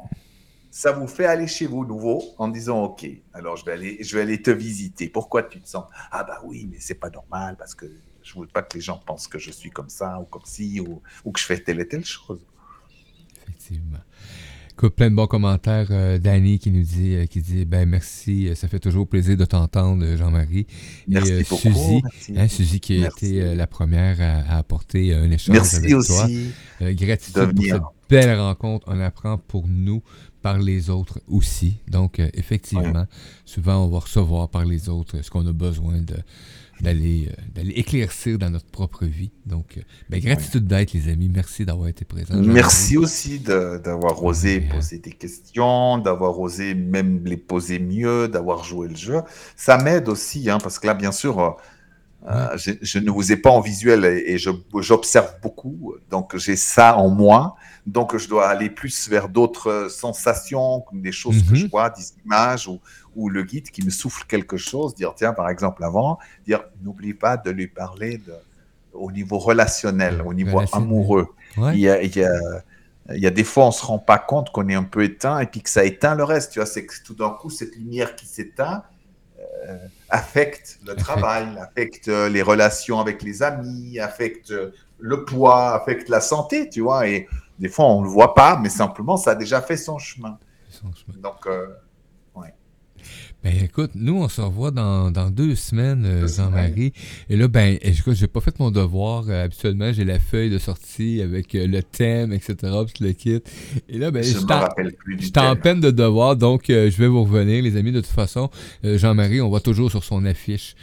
ça vous fait aller chez vous nouveau en disant OK, alors je vais aller, je vais aller te visiter. Pourquoi tu te sens Ah, bah oui, mais c'est pas normal parce que je ne veux pas que les gens pensent que je suis comme ça ou comme ci ou, ou que je fais telle et telle chose. Effectivement plein de bons commentaires. Euh, Danny qui nous dit, euh, qui dit ben merci, euh, ça fait toujours plaisir de t'entendre, Jean-Marie. Et Suzy, hein, Suzy qui a été la première à, apporter un échange merci avec aussi toi. gratitude pour cette belle rencontre. On apprend pour nous par les autres aussi. Donc, effectivement, souvent, on va recevoir par les autres ce qu'on a besoin de, d'aller euh, d'aller éclaircir dans notre propre vie. Donc, euh, ben, gratitude d'être, les amis. Merci d'avoir été présent. Merci aussi d'avoir osé poser des questions, d'avoir osé même les poser mieux, d'avoir joué le jeu. Ça m'aide aussi, hein, parce que là, bien sûr, euh, je, ne vous ai pas en visuel et, j'observe beaucoup, donc j'ai ça en moi. Donc je dois aller plus vers d'autres sensations, comme des choses que je mhm. vois, des images ou, ou, le guide qui me souffle quelque chose, dire tiens par exemple avant, dire n'oublie pas de lui parler de, au niveau relationnel, au niveau amoureux. Il, y a, il, y a, il, y a, des fois on se rend pas compte qu'on est un peu éteint et puis que ça éteint le reste. Tu vois, c'est que tout d'un coup cette lumière qui s'éteint euh, affecte le travail, affecte euh, les relations avec les amis, affecte euh, le poids, affecte la santé, tu vois. Et des fois, on ne le voit pas, mais simplement, ça a déjà fait son chemin. Donc, ben écoute, nous on se revoit dans, dans deux semaines, euh, Jean-Marie. Et là, ben, écoute, j'ai pas fait mon devoir. Euh, habituellement, j'ai la feuille de sortie avec euh, le thème, etc. Puis le kit. Et là, ben, je suis en peine de devoir, donc je vais vous revenir, les amis. De toute façon, Jean-Marie, on voit toujours sur son affiche,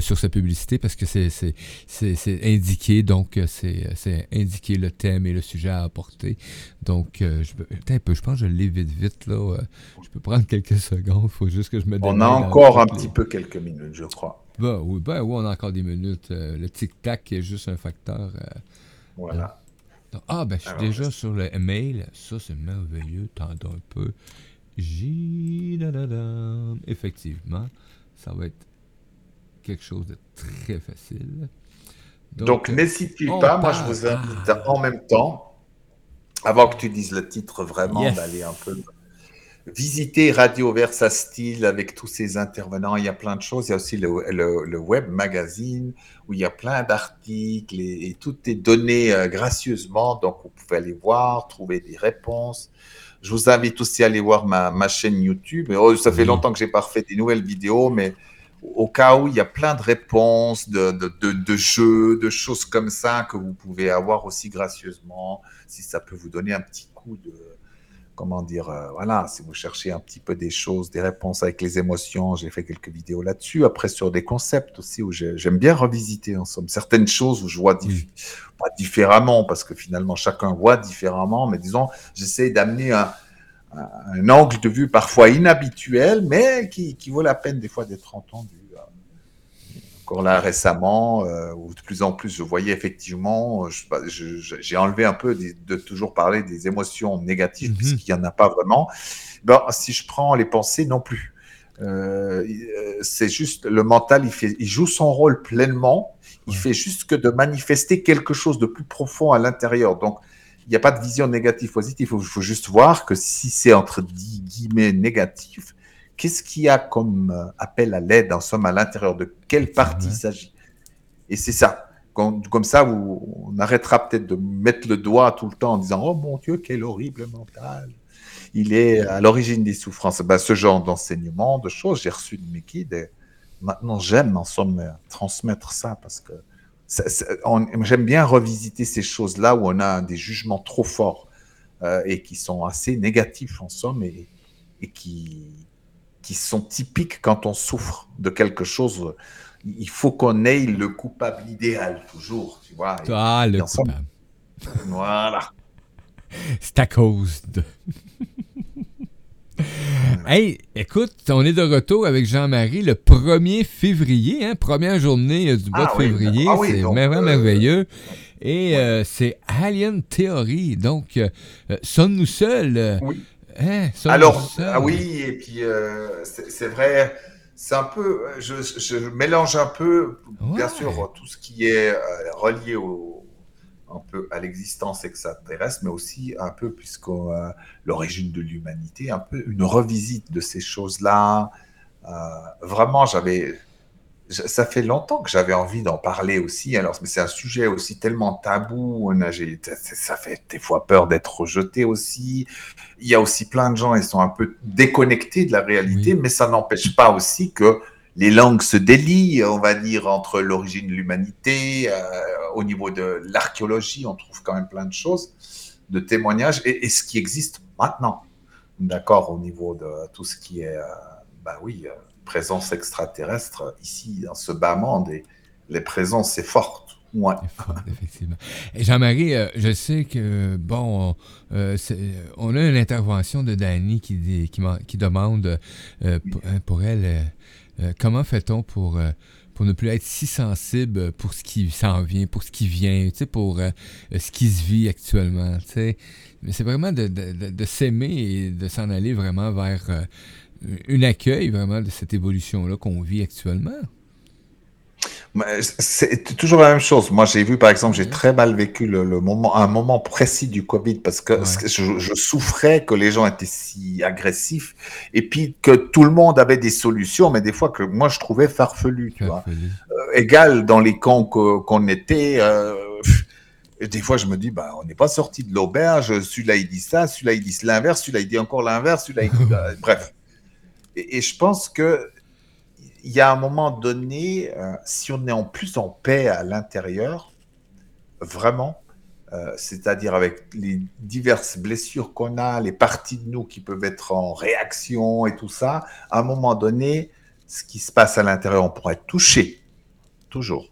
sur sa publicité, parce que c'est indiqué, donc c'est indiqué le thème et le sujet à apporter. Donc, je, un peu, je pense que je l'ai vite, vite, là. je peux prendre quelques secondes. Il faut juste que je me on a encore un petit peu quelques minutes, je crois. Ben oui, ben oui, on a encore des minutes. Euh, le tic-tac est juste un facteur. Euh, voilà. ah, ben je suis déjà sur le mail. Ça, c'est merveilleux. Tendons un peu. J. Effectivement, ça va être quelque chose de très facile. Donc, n'hésitez pas. Moi, je vous invite en même temps, avant que tu dises le titre vraiment, d'aller un peu visiter Radio Versa Style avec tous ces intervenants. Il y a plein de choses. Il y a aussi le, web magazine où il y a plein d'articles et, tout est donné euh, gracieusement. Donc, vous pouvez aller voir, trouver des réponses. Je vous invite aussi à aller voir ma, chaîne YouTube. Oh, ça fait longtemps que j'ai pas refait des nouvelles vidéos, mais au cas où il y a plein de réponses, de, de, jeux, de choses comme ça que vous pouvez avoir aussi gracieusement, si ça peut vous donner un petit coup de, comment dire, euh, voilà, si vous cherchez un petit peu des choses, des réponses avec les émotions, j'ai fait quelques vidéos là-dessus. Après, sur des concepts aussi où j'aime bien revisiter, en somme, certaines choses où je vois pas différemment, parce que finalement, chacun voit différemment, mais disons, j'essaie d'amener un, angle de vue parfois inhabituel, mais qui, qui vaut la peine des fois d'être entendu encore là récemment, euh, où de plus en plus je voyais effectivement, j'ai enlevé un peu de, toujours parler des émotions négatives, mhm. puisqu'il n'y en a pas vraiment. Ben, si je prends les pensées, non plus. Euh, c'est juste le mental, il, fait, il joue son rôle pleinement. Il fait juste que de manifester quelque chose de plus profond à l'intérieur. Donc, il n'y a pas de vision négative positive. Il faut, juste voir que si c'est entre guillemets négatif, qu'est-ce qu'il y a comme euh, appel à l'aide, en somme, à l'intérieur de quelle partie il s'agit? Et c'est ça. Comme, ça, on arrêtera peut-être de mettre le doigt tout le temps en disant Oh mon Dieu, quel horrible mental Il est à l'origine des souffrances. Ben, ce genre d'enseignement, de choses, j'ai reçu de mes guides. Et maintenant, j'aime en somme transmettre ça parce que j'aime bien revisiter ces choses-là où on a des jugements trop forts euh, et qui sont assez négatifs en somme et, et qui, qui sont typiques quand on souffre de quelque chose il faut qu'on ait le coupable idéal, toujours, tu vois. Ah, le coupable. Voilà. C'est à cause de. Hey, écoute, on est de retour avec Jean-Marie le 1er février, hein, première journée euh, du mois ah de février. Ah c'est vraiment euh, merveilleux. Et euh, c'est Alien Theory. Donc, sommes-nous seuls? Oui. Hein, Alors, ah oui, et puis c'est vrai, c'est un peu, je, je, mélange un peu, bien sûr, tout ce qui est relié au, un peu à l'existence extraterrestre, mais aussi un peu, puisque euh, l'origine de l'humanité, un peu une revisite de ces choses-là. Euh, vraiment, j'avais, ça fait longtemps que j'avais envie d'en parler aussi. Alors, mais c'est un sujet aussi tellement tabou. On a, ça fait des fois peur d'être rejeté aussi. Il y a aussi plein de gens, ils sont un peu déconnectés de la réalité, mais ça n'empêche pas aussi que les langues se délient, on va dire, entre l'origine de l'humanité, euh, au niveau de l'archéologie, on trouve quand même plein de choses, de témoignages, et, ce qui existe maintenant, d'accord, au niveau de tout ce qui est, euh, bah oui, euh, présence extraterrestre, ici, dans ce bas monde, et les présences, c'est fort. Ouais. effectivement. Et Jean-Marie, je sais que, bon, on a une intervention de Dani qui, qui, qui demande pour elle euh, comment fait-on pour, euh, pour ne plus être si sensible pour ce qui s'en vient, pour ce qui vient, pour euh, ce qui se vit actuellement? Mais c'est vraiment de, de, s'aimer et de s'en aller vraiment vers un accueil vraiment de cette évolution-là qu'on vit actuellement. C'est toujours la même chose. Moi, j'ai vu, par exemple, j'ai très mal vécu le, moment, un moment précis du Covid parce que je, souffrais que les gens étaient si agressifs et puis que tout le monde avait des solutions, mais des fois que moi je trouvais farfelu, tu vois. Euh, égal dans les camps qu'on était. Euh, des fois, je me dis, bah, on n'est pas sorti de l'auberge. Celui-là, il dit ça, celui-là, il dit l'inverse, celui-là, il dit encore l'inverse, celui-là, il dit. Bref. Et, et, je pense que il y a un moment donné, euh, si on est en plus en paix à l'intérieur, vraiment, euh, c'est-à-dire avec les diverses blessures qu'on a, les parties de nous qui peuvent être en réaction et tout ça, à un moment donné, ce qui se passe à l'intérieur, on pourrait être touché, toujours,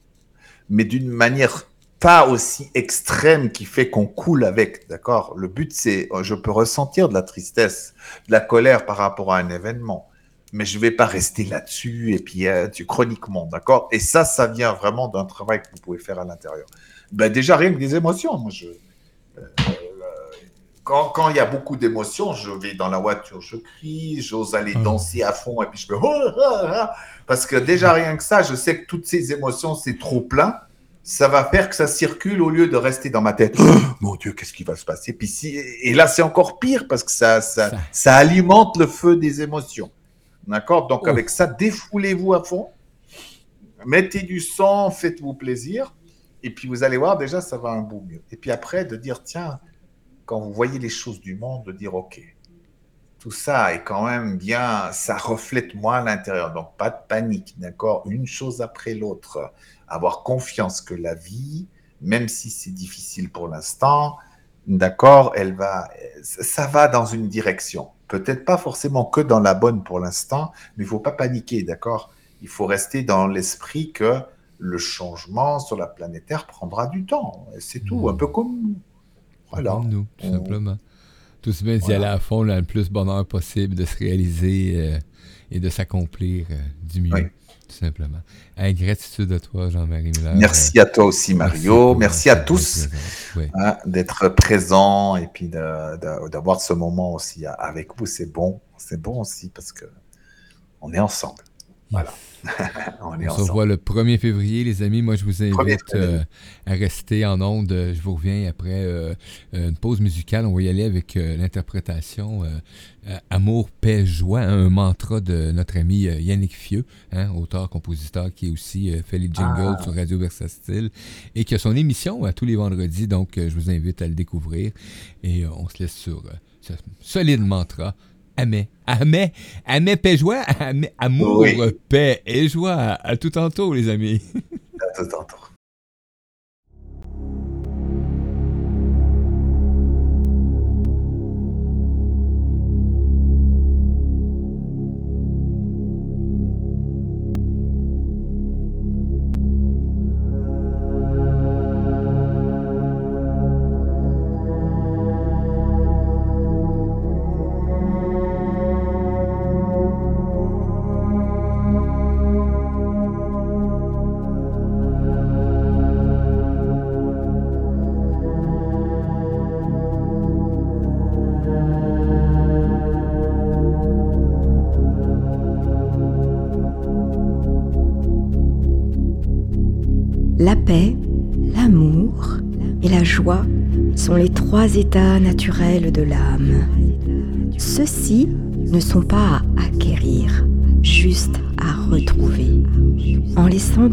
mais d'une manière pas aussi extrême qui fait qu'on coule avec, d'accord? Le but, c'est, je peux ressentir de la tristesse, de la colère par rapport à un événement, mais je ne vais pas rester là-dessus et puis euh, tu, chroniquement, d'accord? Et ça, ça vient vraiment d'un travail que vous pouvez faire à l'intérieur. Ben, déjà, rien que des émotions. Moi, je, euh, quand il y a beaucoup d'émotions, je vais dans la voiture, je crie, j'ose aller ah. danser à fond et puis je me... Oh, ah, ah, parce que déjà, rien que ça, je sais que toutes ces émotions, c'est trop plein. Ça va faire que ça circule au lieu de rester dans ma tête. mon Dieu, qu'est-ce qui va se passer? Puis si... Et là, c'est encore pire parce que ça, ça, ça alimente le feu des émotions. D'accord? Donc, avec ça, défoulez-vous à fond. Mettez du sang, faites-vous plaisir. Et puis, vous allez voir, déjà, ça va un bout mieux. Et puis après, de dire, tiens, quand vous voyez les choses du monde, de dire, OK, tout ça est quand même bien, ça reflète moi à l'intérieur. Donc, pas de panique, d'accord? Une chose après l'autre. Avoir confiance que la vie, même si c'est difficile pour l'instant, d'accord, elle va, ça va dans une direction. Peut-être pas forcément que dans la bonne pour l'instant, mais il faut pas paniquer, d'accord? Il faut rester dans l'esprit que le changement sur la planète Terre prendra du temps. C'est tout, un peu comme nous. Voilà. Comme nous, tout simplement. Tout se met d'y aller à fond, le plus bonheur possible, de se réaliser euh, et de s'accomplir euh, du mieux tout simplement. Avec gratitude à toi, Jean-Marie Miller. Merci à toi aussi, Mario. Merci, à tous hein, d'être présents et puis d'avoir ce moment aussi avec vous. C'est bon, c'est bon aussi parce que on est ensemble. Voilà. on, se revoit le 1er février, les amis. Moi, je vous invite euh, à rester en onde. Je vous reviens après euh, une pause musicale. On va y aller avec euh, l'interprétation Amour, paix, joie, un mantra de notre ami Yannick Fieux, hein, auteur-compositeur qui est aussi fait les jingles ah. sur Radio Versatile et qui a son émission à tous les vendredis. Donc, je vous invite à le découvrir. Et on se laisse sur ce solide mantra Amen. Amen. Amen, paix, joie. amour, paix et joie. À tout tantôt, les amis. à tout tantôt. États naturels de l'âme. Ceux-ci ne sont pas à acquérir, juste à retrouver, en laissant